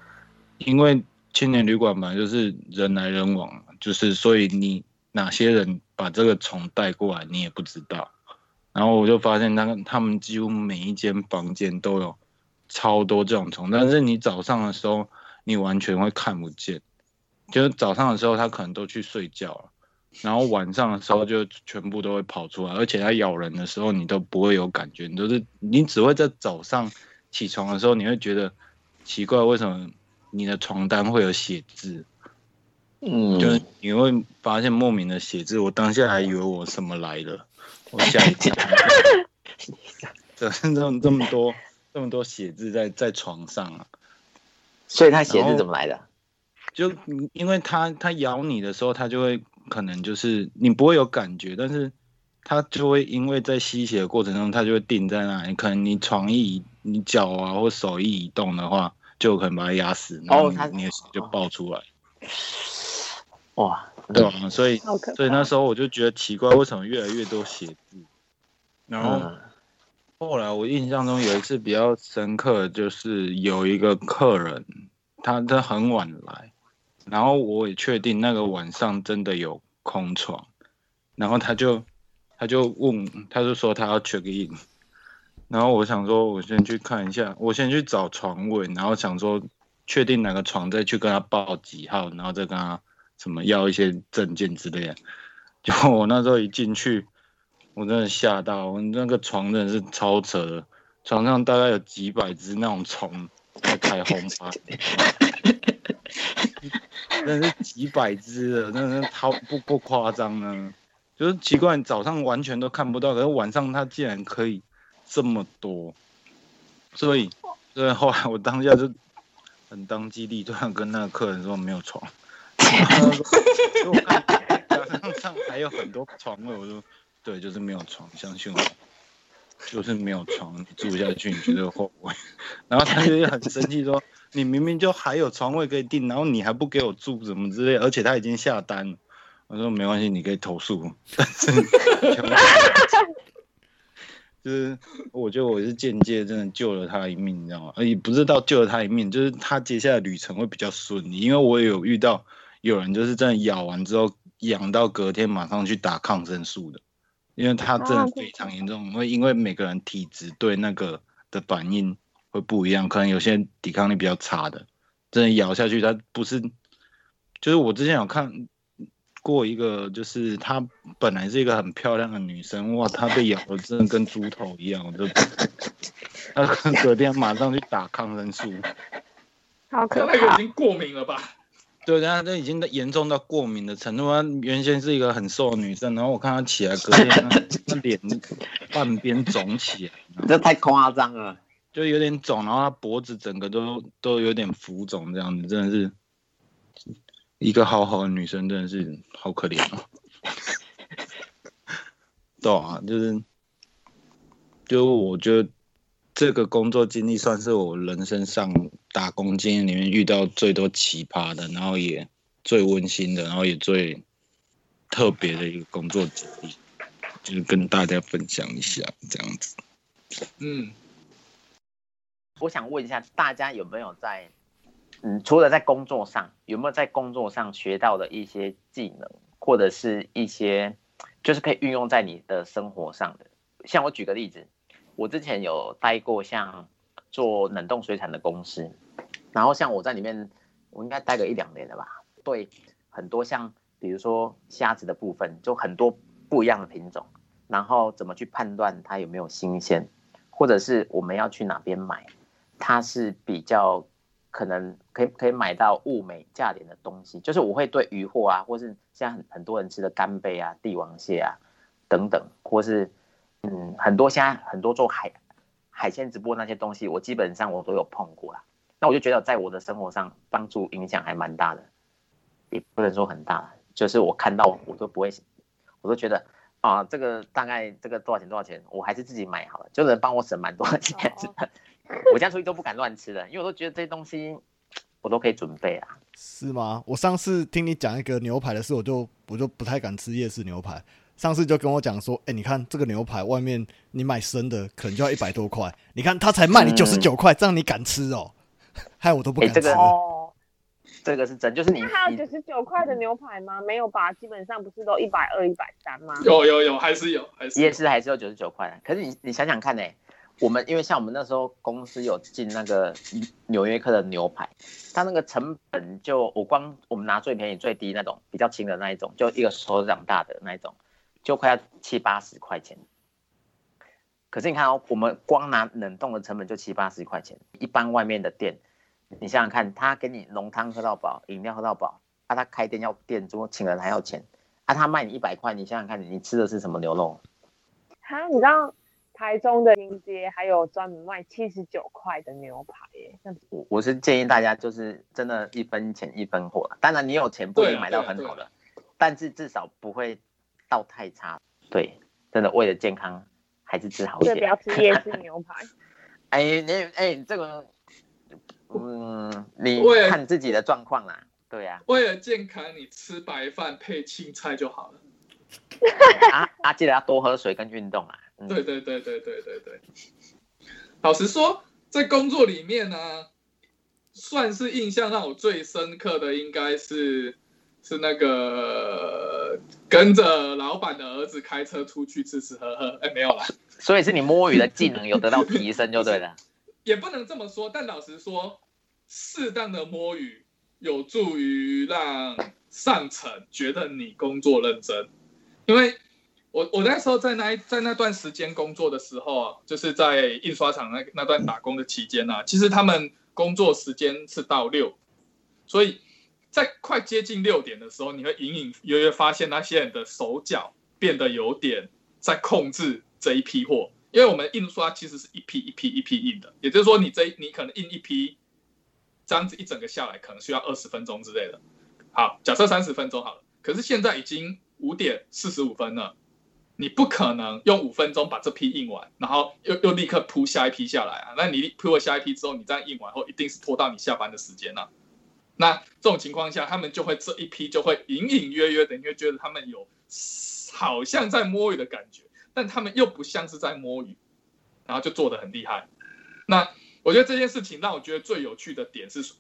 因为青年旅馆嘛就是人来人往，就是所以你哪些人把这个虫带过来，你也不知道。然后我就发现，那个他们几乎每一间房间都有超多这种虫，但是你早上的时候你完全会看不见，就是早上的时候它可能都去睡觉了，然后晚上的时候就全部都会跑出来，而且它咬人的时候你都不会有感觉，你都是你只会在早上起床的时候你会觉得奇怪，为什么你的床单会有血渍？嗯，就是你会发现莫名的血渍，我当下还以为我什么来了，我吓一跳，怎么这么这么多这么多血渍在 在床上啊？所以它血渍怎么来的？就因为它它咬你的时候，它就会可能就是你不会有感觉，但是它就会因为在吸血的过程中，它就会定在那里。可能你床一移，你脚啊或手一移动的话，就有可能把它压死，然后它你的血就爆出来。哇，对吧？所以所以那时候我就觉得奇怪，为什么越来越多血字？然后嗯后来我印象中有一次比较深刻，就是有一个客人，他他很晚来，然后我也确定那个晚上真的有空床，然后他就他就问，他就说他要 check in，然后我想说我先去看一下，我先去找床位，然后想说确定哪个床再去跟他报几号，然后再跟他什么要一些证件之类的。结果我那时候一进去，我真的吓到，我那个床真的是超扯的，床上大概有几百只那种虫在开轰趴，真是几百只的，真的是超不不夸张呢。就是奇怪，早上完全都看不到，可是晚上它竟然可以这么多，所以，所以后来我当下就很当机立断跟那个客人说没有床，然后他说我看早上还有很多床位，我说对，就是没有床，相信我，就是没有床，你住下去你绝对后悔。然后他就很生气说，你明明就还有床位可以订，然后你还不给我住，什么之类，而且他已经下单了。我说没关系，你可以投诉，但 是就是我觉得我是间接真的救了他一命，你知道吗？也不是到救了他一命，就是他接下来旅程会比较顺利，因为我也有遇到有人就是真的咬完之后痒到隔天马上去打抗生素的，因为他真的啊非常严重，会因为每个人体质对那个的反应会不一样，可能有些人抵抗力比较差的，真的咬下去它不是，就是我之前有看。过一个，就是她本来是一个很漂亮的女生，哇，她被咬的真的跟猪头一样，我就，她隔天马上去打抗生素，好可那个已！经过敏了吧？对，她都已经严重到过敏的程度。她原先是一个很瘦的女生，然后我看她起来隔天那那脸半边肿起来，这太夸张了。就有点肿，然后她脖子整个都都有点浮肿，这样子真的是一个好好的女生，真的是好可怜哦。对啊，就是，就我觉得这个工作经历算是我人生上打工经验里面遇到最多奇葩的，然后也最温馨的，然后也最特别的一个工作经历，就是跟大家分享一下这样子。嗯，我想问一下，大家有没有在，嗯，除了在工作上，有没有在工作上学到的一些技能，或者是一些就是可以运用在你的生活上的？像我举个例子，我之前有待过像做冷冻水产的公司，然后像我在里面，我应该待个一两年了吧。对，很多像比如说虾子的部分，就很多不一样的品种，然后怎么去判断它有没有新鲜，或者是我们要去哪边买，它是比较可能可以可以买到物美价廉的东西。就是我会对鱼货啊，或是现在很很多人吃的干贝啊、帝王蟹啊等等，或是嗯很多现在很多做海海鲜直播那些东西，我基本上我都有碰过啦。那我就觉得在我的生活上帮助影响还蛮大的，也不能说很大，就是我看到我都不会，我都觉得啊，这个大概这个多少钱多少钱，我还是自己买好了，就能帮我省蛮多钱。我这样出去都不敢乱吃的，因为我都觉得这些东西我都可以准备啊。是吗？我上次听你讲一个牛排的事，我就我就不太敢吃夜市牛排。上次就跟我讲说，哎、你看这个牛排外面你买生的可能就要一百多块，你看他才卖你嗯九十九块，这样你敢吃哦？害我都不敢吃。哎这个哦，这个是真，就是你那还有九十九块的牛排吗？没有吧？基本上不是都一百二、一百三吗？有有有，还是有，还是夜市还是有九十九块的。可是你你想想看呢、我们因为像我们那时候公司有进那个纽约客的牛排，它那个成本就我光我们拿最便宜最低那种比较轻的那一种，就一个手掌大的那一种，就快要七八十块钱。可是你看哦，我们光拿冷冻的成本就七八十块钱，一般外面的店，你想想看，他给你浓汤喝到饱，饮料喝到饱，啊，他开店要店租，请人还要钱，啊，他卖你一百块，你想想看，你吃的是什么牛肉？哈，你知道台中的新街还有专门卖七十九块的牛排耶，我我是建议大家就是真的一分钱一分货啦当然你有钱不一定买到很好的，但是至少不会到太差。对，真的为了健康还是吃好一点，不要点。吃夜市牛排。哎，你哎这个，嗯，你看自己的状况啦。对呀、为了健康，你吃白饭配青菜就好了。啊，啊啊，记得要多喝水跟运动啊。嗯、对对对对对对对。老实说，在工作里面呢、算是印象让我最深刻的，应该是是那个跟着老板的儿子开车出去吃吃喝喝。哎，没有啦，所以是你摸鱼的技能有得到提升就对了。也不能这么说。但老实说，适当的摸鱼有助于让上层觉得你工作认真，因为我我那时候在那在那段时间工作的时候啊，就是在印刷厂那那段打工的期间呢、啊，其实他们工作时间是到六，所以在快接近六点的时候，你会隐隐约约发现那些人的手脚变得有点在控制这一批货，因为我们印刷其实是一批一批一批印的，也就是说你这你可能印一批，这样子一整个下来可能需要二十分钟之类的。好，假设三十分钟好了，可是现在已经五点四十五分了，你不可能用五分钟把这批印完，然后又又立刻铺下一批下来啊。那你铺了下一批之后，你这样印完后，一定是拖到你下班的时间了、那这种情况下，他们就会这一批就会隐隐约约的，你会觉得他们有好像在摸鱼的感觉，但他们又不像是在摸鱼，然后就做的很厉害。那我觉得这件事情让我觉得最有趣的点是，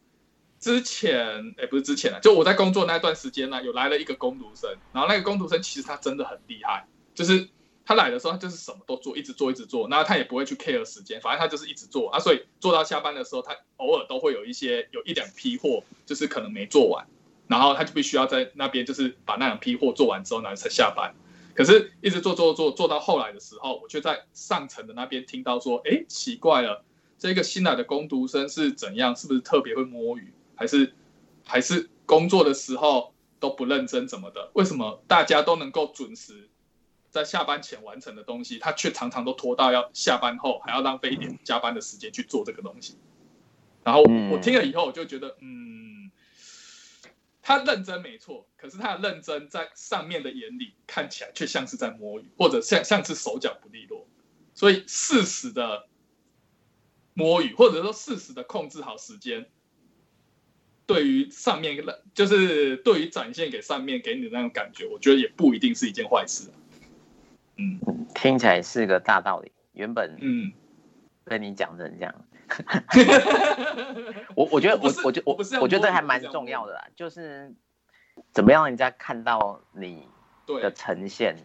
之前哎不是之前啊，就我在工作那段时间呢、有来了一个工读生，然后那个工读生其实他真的很厉害，就是他来的时候他就是什么都做，一直做一直做，那他也不会去 care 时间，反正他就是一直做啊，所以做到下班的时候，他偶尔都会有一些有一两批货，就是可能没做完，然后他就必须要在那边就是把那两批货做完之后，然后才下班。可是，一直做做做做到后来的时候，我却在上层的那边听到说，哎，奇怪了，这个新来的工读生是怎样？是不是特别会摸鱼，还是还是工作的时候都不认真怎么的？为什么大家都能够准时在下班前完成的东西，他却常常都拖到要下班后还要浪费一点加班的时间去做这个东西？然后嗯我听了以后，我就觉得，嗯，他认真没错，可是他的认真在上面的眼里看起来却像是在摸鱼，或者像像是手脚不利落。所以适时的摸鱼，或者说适时的控制好时间，对于上面的，就是对于展现给上面给你的那种感觉，我觉得也不一定是一件坏事、啊。嗯听起来是个大道理。原本嗯，跟你讲成这样，我我觉得我我我觉我我不是我觉得还蛮重要的啦，就是怎么样让人家看到你的，呈现，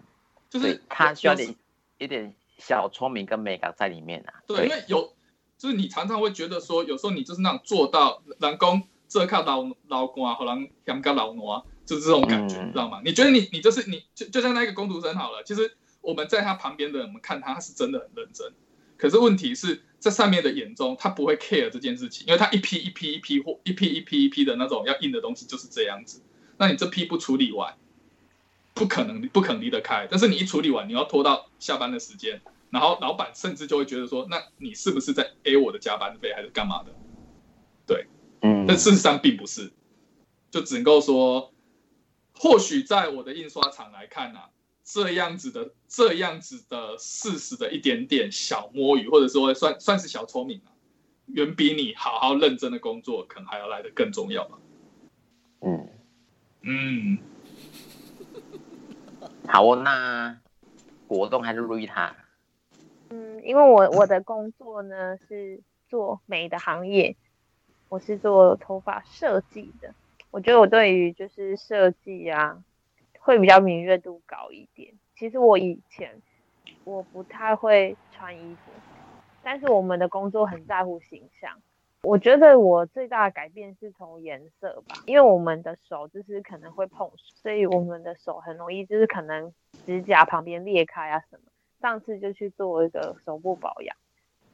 就是他需要有点一点小聪明跟美感在里面啊。对，因为有就是你常常会觉得说，有时候你就是那种做到人工这靠老老瓜和人养个老挪，就是这种感觉，嗯你知道吗？你觉得你你就是你就就像那个工读生好了，其实我们在他旁边的人，我们看他他是真的很认真，可是问题是在上面的眼中，他不会 care 这件事情，因为他一批一批一批货一批一批一批的那种要印的东西就是这样子，那你这批不处理完，不可能不可能离得开，但是你一处理完，你要拖到下班的时间。然后老板甚至就会觉得说，那你是不是在 A 我的加班费，还是干嘛的？嗯，但事实上并不是，就只能够说，或许在我的印刷厂来看啊，这样子的这样子的事实的一点点小摸鱼，或者说算算是小聪明啊，远比你好好认真的工作可能还要来的更重要吧。嗯，嗯，好哦，那果冻还是瑞塔？嗯，因为我我的工作呢是做美的行业，我是做头发设计的。我觉得我对于就是设计啊，会比较敏锐度高一点。其实我以前我不太会穿衣服，但是我们的工作很在乎形象。我觉得我最大的改变是从颜色吧，因为我们的手就是可能会碰，所以我们的手很容易就是可能指甲旁边裂开啊什么。上次就去做一个手部保养，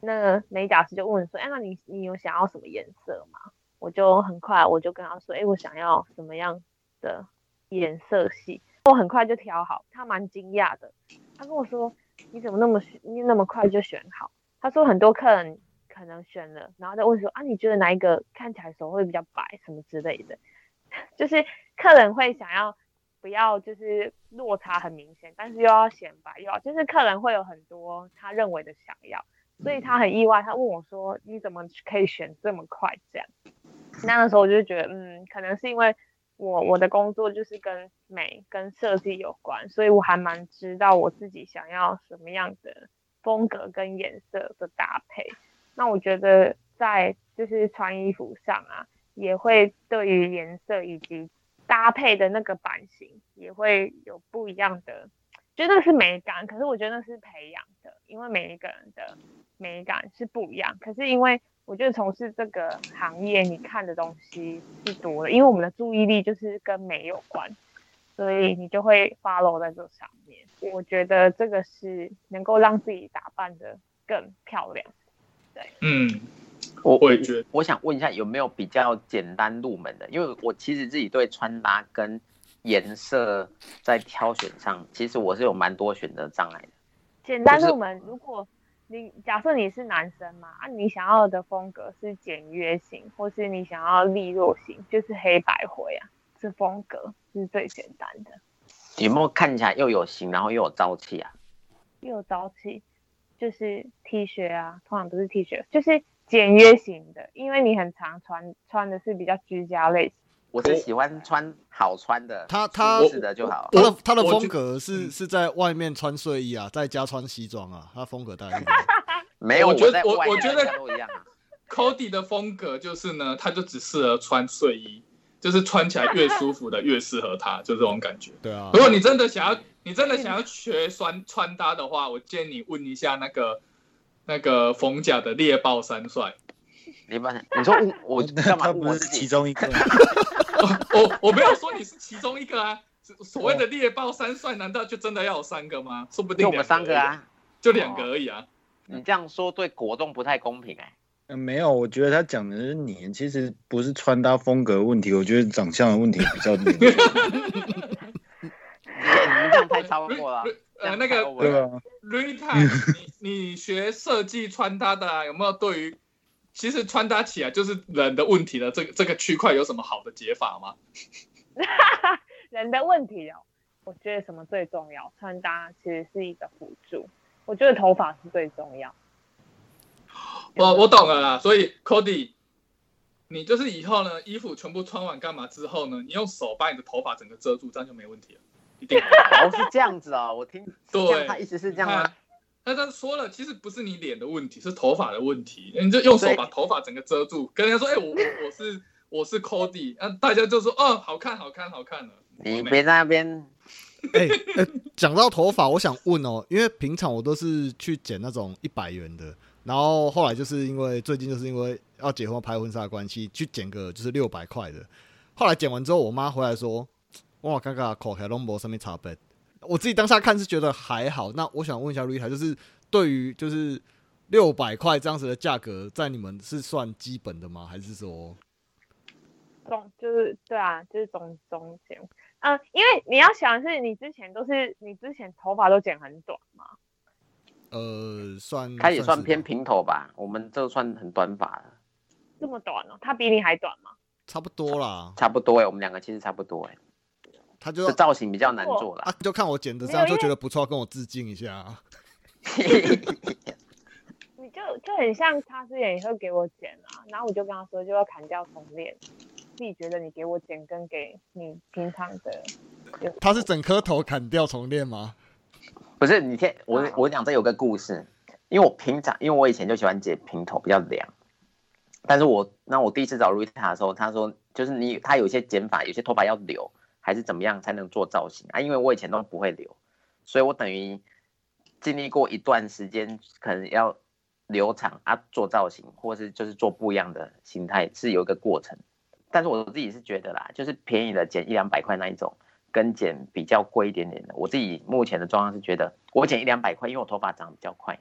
那美甲师就问说：“哎，那你你有想要什么颜色吗？”我就很快我就跟他说：“哎，我想要什么样的颜色系。”我很快就调好，他蛮惊讶的，他跟我说：“你怎么那么你那么快就选好？他说很多客人可能选了，然后再问说啊，你觉得哪一个看起来手会比较白什么之类的，就是客人会想要不要就是落差很明显，但是又要显白又要，就是客人会有很多他认为的想要，所以他很意外，他问我说你怎么可以选这么快这样？那个时候我就觉得嗯，可能是因为。我我的工作就是跟美跟设计有关，所以我还蛮知道我自己想要什么样的风格跟颜色的搭配。那我觉得在就是穿衣服上啊，也会对于颜色以及搭配的那个版型也会有不一样的，觉得是美感。可是我觉得那是培养的，因为每一个人的美感是不一样。可是因为我觉得从事这个行业，你看的东西是多了，因为我们的注意力就是跟美有关，所以你就会 follow 在这上面。我觉得这个是能够让自己打扮的更漂亮。对，嗯，我我也觉得。我想问一下，有没有比较简单入门的？因为我其实自己对穿搭跟颜色在挑选上，其实我是有蛮多选择障碍的。简单入门，如果。你假设你是男生嘛，啊，你想要的风格是简约型，或是你想要利落型，就是黑白灰啊，这风格是最简单的。有没有看起来又有型，然后又有朝气啊？又有朝气，就是 T 恤啊，通常不是 T 恤，就是简约型的，因为你很常穿穿的是比较居家类型。我是喜欢穿好穿的，他他的就好。他的他的风格是是在外面穿睡衣啊，在家穿西装啊，他风格大概是。没有，我觉得我我觉得都一样。Cody 的风格就是呢，他就只适合穿睡衣，就是穿起来越舒服的越适合他，就这种感觉。对啊。如果你真的想要，你真的想要学穿穿搭的话，我建议你问一下那个那个冯甲的猎豹三帅。猎豹三，你说我我干嘛？我是其中一个。我 我没有说你是其中一个啊，所谓的猎豹三帅，难道就真的要有三个吗？说不定我们三个啊，就两个而已啊。你这样说对国栋不太公平哎。嗯，没有，我觉得他讲的是你，其实不是穿搭风格问题，我觉得长相的问题比较多。你这样太超过了。呃，那个，Rita，你你学设计穿搭的，有没有对于？其实穿搭起来就是人的问题了这个这个区块有什么好的解法吗？人的问题哦，我觉得什么最重要？穿搭其实是一个辅助，我觉得头发是最重要。我我懂了啦，所以 Cody，你就是以后呢，衣服全部穿完干嘛之后呢，你用手把你的头发整个遮住，这样就没问题了。一定哦，是这样子啊，我听对，他意思是这样吗？那他说了，其实不是你脸的问题，是头发的问题。你就用手把头发整个遮住，跟人家说：“哎，我 我是我是 Cody。”那大家就说：“哦，好看，好看，好看了。”你别在那边。哎哎，讲到头发，我想问哦，因为平常我都是去剪那种一百元的，然后后来就是因为最近就是因为要结婚拍婚纱的关系，去剪个就是六百块的。后来剪完之后，我妈回来说：“哇，刚刚口开龙博上面差白。”我自己当下看是觉得还好，那我想问一下 Rita，就是对于就是六百块这样子的价格，在你们是算基本的吗？还是说中就是对啊，就是中中间，嗯，因为你要想是你之前都是你之前头发都剪很短吗？呃，算他也算偏平头吧，我们这算很短发了。这么短哦，他比你还短吗？差不多啦，差不多哎，我们两个其实差不多哎。他就造型比较难做了，就看我剪的这样就觉得不错，跟我致敬一下。你就就很像他之前也会给我剪啊，然后我就跟他说就要砍掉重练，自己觉得你给我剪跟给你平常的，他是整颗头砍掉重练吗？不是，你听我我讲这有个故事，因为我平常因为我以前就喜欢剪平头比较凉，但是我那我第一次找 Rita 的时候，他说就是你他有些剪法，有些头发要留。还是怎么样才能做造型啊？因为我以前都不会留，所以我等于经历过一段时间，可能要留长啊，做造型，或是就是做不一样的形态，是有一个过程。但是我自己是觉得啦，就是便宜的剪一两百块那一种，跟剪比较贵一点点的，我自己目前的状况是觉得，我剪一两百块，因为我头发长得比较快，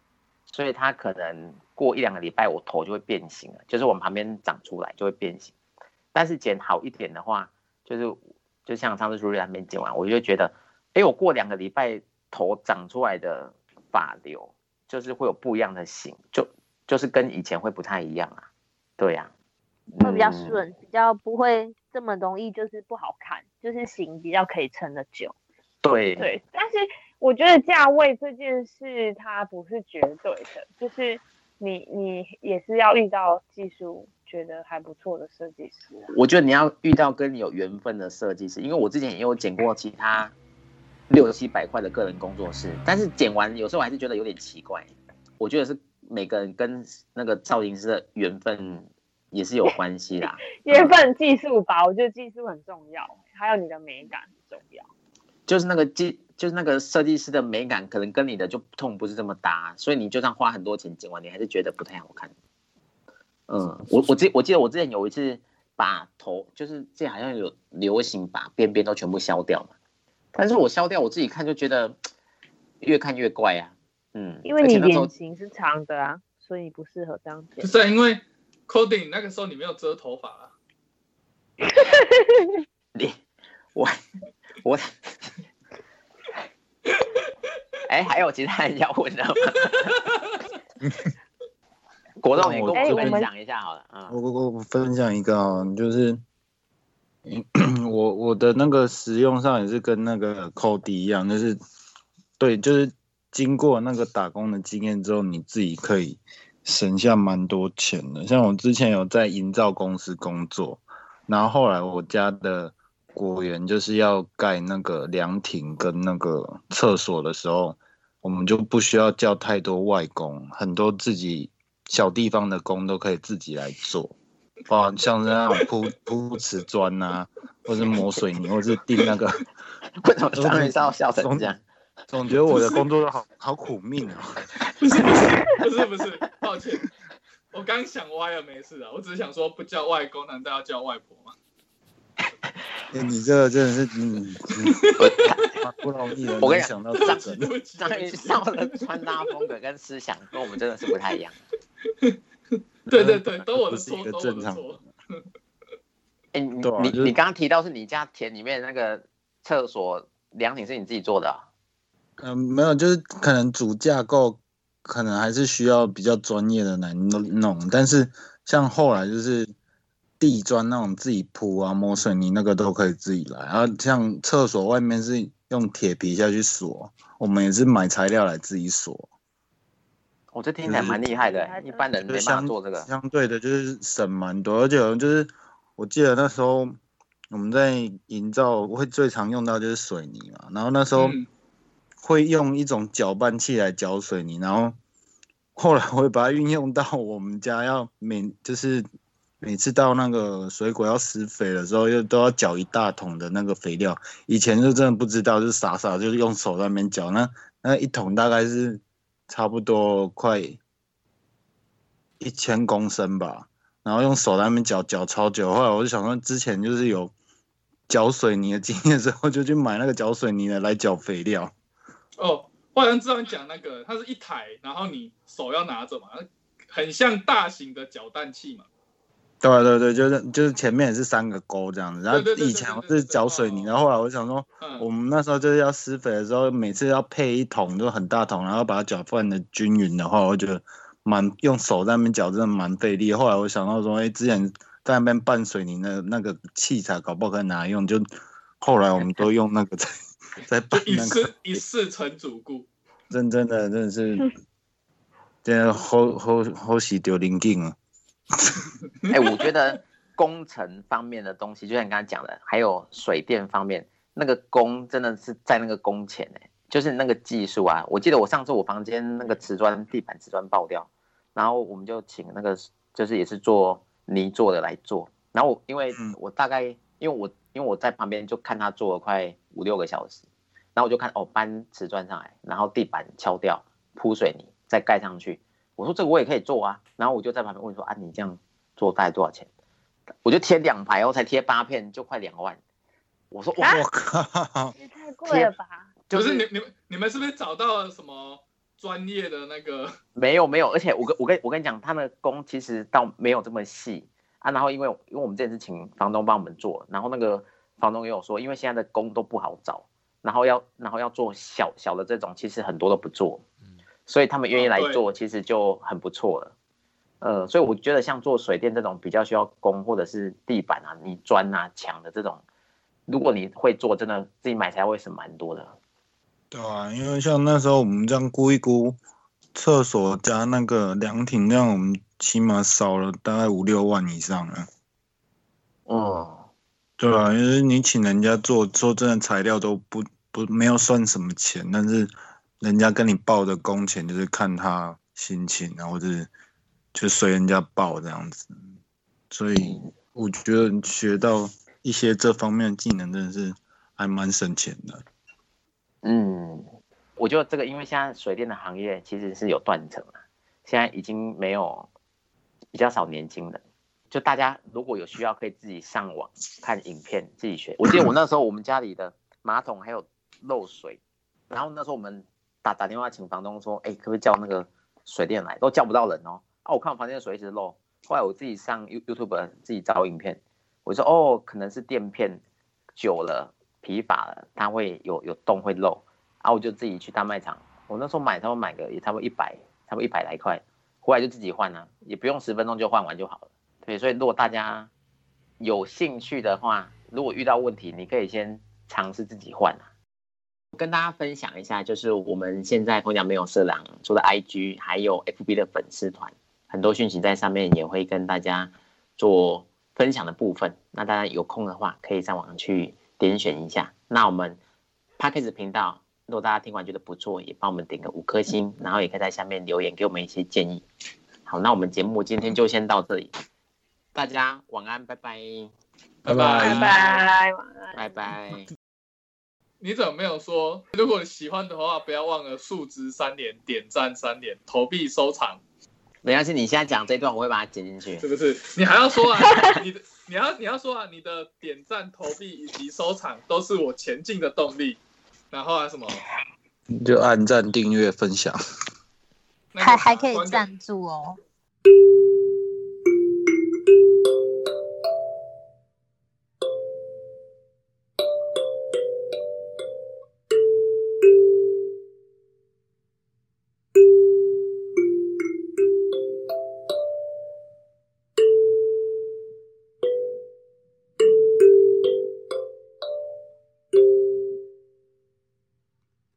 所以它可能过一两个礼拜，我头就会变形了，就是往旁边长出来就会变形。但是剪好一点的话，就是。就像上次朱瑞那边剪完，我就觉得，哎，我过两个礼拜头长出来的发流，就是会有不一样的型，就就是跟以前会不太一样啊。对呀、会比较嗯顺，比较不会这么容易就是不好看，就是型比较可以撑得久。对对，但是我觉得价位这件事它不是绝对的，就是你你也是要遇到技术觉得还不错的设计师啊。我觉得你要遇到跟你有缘分的设计师，因为我之前也有剪过其他六七百块的个人工作室，但是剪完有时候我还是觉得有点奇怪。我觉得是每个人跟那个造型师的缘分也是有 关系啦。缘分技术吧，我觉得技术很重要，还有你的美感很重要。就是那个技，就是那个设计师的美感，可能跟你的就痛不是这么搭，所以你就算花很多钱剪完，你还是觉得不太好看。嗯，我我记我记得我之前有一次把头，就是之前好像有流行把边边都全部削掉嘛，但是我削掉我自己看就觉得越看越怪啊。嗯，因为你脸型是长的啊，所以你不适合这样剪不。是、啊、因为 Coding 那个时候你没有遮头发啊，你我我，哎、还有其他人要问的吗？国栋，你跟我哎我们们分享一下好了。嗯，我我我分享一个啊，就是 我我的那个使用上也是跟那个 Cody 一样，就是对，就是经过那个打工的经验之后，你自己可以省下蛮多钱的。像我之前有在营造公司工作，然后后来我家的果园就是要盖那个凉亭跟那个厕所的时候，我们就不需要叫太多外工，很多自己小地方的工都可以自己来做。啊，像是那种铺铺瓷砖呐，或是磨水泥，或是钉那个，为什么张云要笑成这样？总觉得我的工作都好 好苦命啊。不是不是不是不是，抱歉，我刚想歪了，没事啊，我只是想说不叫外公，难道要叫外婆吗？欸你这个真的是，嗯，嗯不容易的。我跟你讲张云少的穿搭风格跟思想跟我们真的是不太一样。对对对，都我的不是一错，都我个正常的错。哎、你啊就是你你刚刚提到是你家田里面那个厕所凉亭是你自己做的啊、嗯、没有，就是可能主架构可能还是需要比较专业的来弄，但是像后来就是地砖那种自己铺啊、抹水泥那个都可以自己来，然后像厕所外面是用铁皮下去锁，我们也是买材料来自己锁。我、这听起来蛮厉害的、就是一般人没办法做这个。相对的，就是省蛮多，而且有就是我记得那时候我们在营造会最常用到就是水泥嘛，然后那时候嗯会用一种搅拌器来搅水泥，然后后来我会把它运用到我们家要免就是每次到那个水果要施肥的时候，又都要搅一大桶的那个肥料。以前就真的不知道，就是傻傻就是用手在那边搅，那那一桶大概是差不多快一千公升吧，然后用手在那边搅搅超久。后来我就想说，之前就是有搅水泥的经验之后，就去买那个搅水泥的来搅肥料。哦，我好像知道你讲那个，它是一台，然后你手要拿着嘛，很像大型的搅蛋器嘛。对对对，就是就是前面也是三个钩这样子，然后以前我是搅水泥，然后后来我想说，我嗯，们那时候就是要施肥的时候，每次要配一桶就很大桶，然后把它搅拌的均匀的话，我觉得蛮用手在那边搅真的蛮费力。后来我想到说，哎，之前在那边拌水泥的那个器材，搞不好可以拿来用。就后来我们都用那个在在拌那个次一次成主顾。真真的真的是，真的好好好洗丢灵镜啊！哎、我觉得工程方面的东西，就像你刚才讲的，还有水电方面，那个工真的是在那个工钱哎、就是那个技术啊。我记得我上次我房间那个瓷砖地板瓷砖爆掉，然后我们就请那个就是也是做泥做的来做，然后我因为嗯我大概因为我因为我在旁边就看他做了快五六个小时，然后我就看哦搬瓷砖上来，然后地板敲掉铺水泥再盖上去，我说这个我也可以做啊，然后我就在旁边问说啊你这样做大概多少钱？我就贴两排哦，才贴八片就快两万。我说哇，啊我靠，也太贵了吧？就是你你们你们是不是找到了什么专业的那个？没有没有，而且我跟我跟我跟你讲，他们的工其实倒没有这么细啊。然后因为因为我们之前是请房东帮我们做，然后那个房东也有说，因为现在的工都不好找，然后要然后要做小小的这种，其实很多都不做。所以他们愿意来做，其实就很不错了。呃，所以我觉得像做水电这种比较需要工或者是地板啊、你砖啊、墙的这种，如果你会做，真的自己买材会省蛮多的。对啊，因为像那时候我们这样估一估，厕所加那个凉亭，这样我们起码少了大概五六万以上了。嗯，对啊，因为你请人家做，说真的，材料都不不没有算什么钱，但是人家跟你报的工钱就是看他心情然后就是就随人家报这样子。所以我觉得学到一些这方面的技能，真的是还蛮省钱的。嗯，我觉得这个，因为现在水电的行业其实是有断层了，现在已经没有比较少年轻人，就大家如果有需要，可以自己上网看影片自己学。我记得我那时候我们家里的马桶还有漏水，然后那时候我们打打电话请房东说，哎，可不可以叫那个水电来，都叫不到人哦。啊，我看我房间的水一直漏，后来我自己上 You YouTube 自己找影片，我说哦，可能是垫片久了疲乏了，它会有有洞会漏，然后我就自己去大卖场，我那时候买他们买个也差不多一百，差不多一百来块，回来就自己换啊，也不用十分钟就换完就好了。对，所以如果大家有兴趣的话，如果遇到问题，你可以先尝试自己换啊。跟大家分享一下，就是我们现在空讲没有色狼，除了 IG 还有 FB 的粉丝团，很多讯息在上面也会跟大家做分享的部分。那大家有空的话，可以上网去点选一下。那我们 p a c k a g e 频道，如果大家听完觉得不错，也帮我们点个五颗星，然后也可以在下面留言给我们一些建议。好，那我们节目今天就先到这里，大家晚安，拜拜，拜拜拜，晚安。拜拜。你怎么没有说？如果喜欢的话，不要忘了数值三连、点赞三连、投币收藏，没关系，你现在讲这段，我会把它剪进去。是不是？你还要说啊，你的你要你要说啊，你的点赞、投币以及收藏都是我前进的动力。然后啊什么？就按赞、订阅、分享。那个还还可以赞助哦。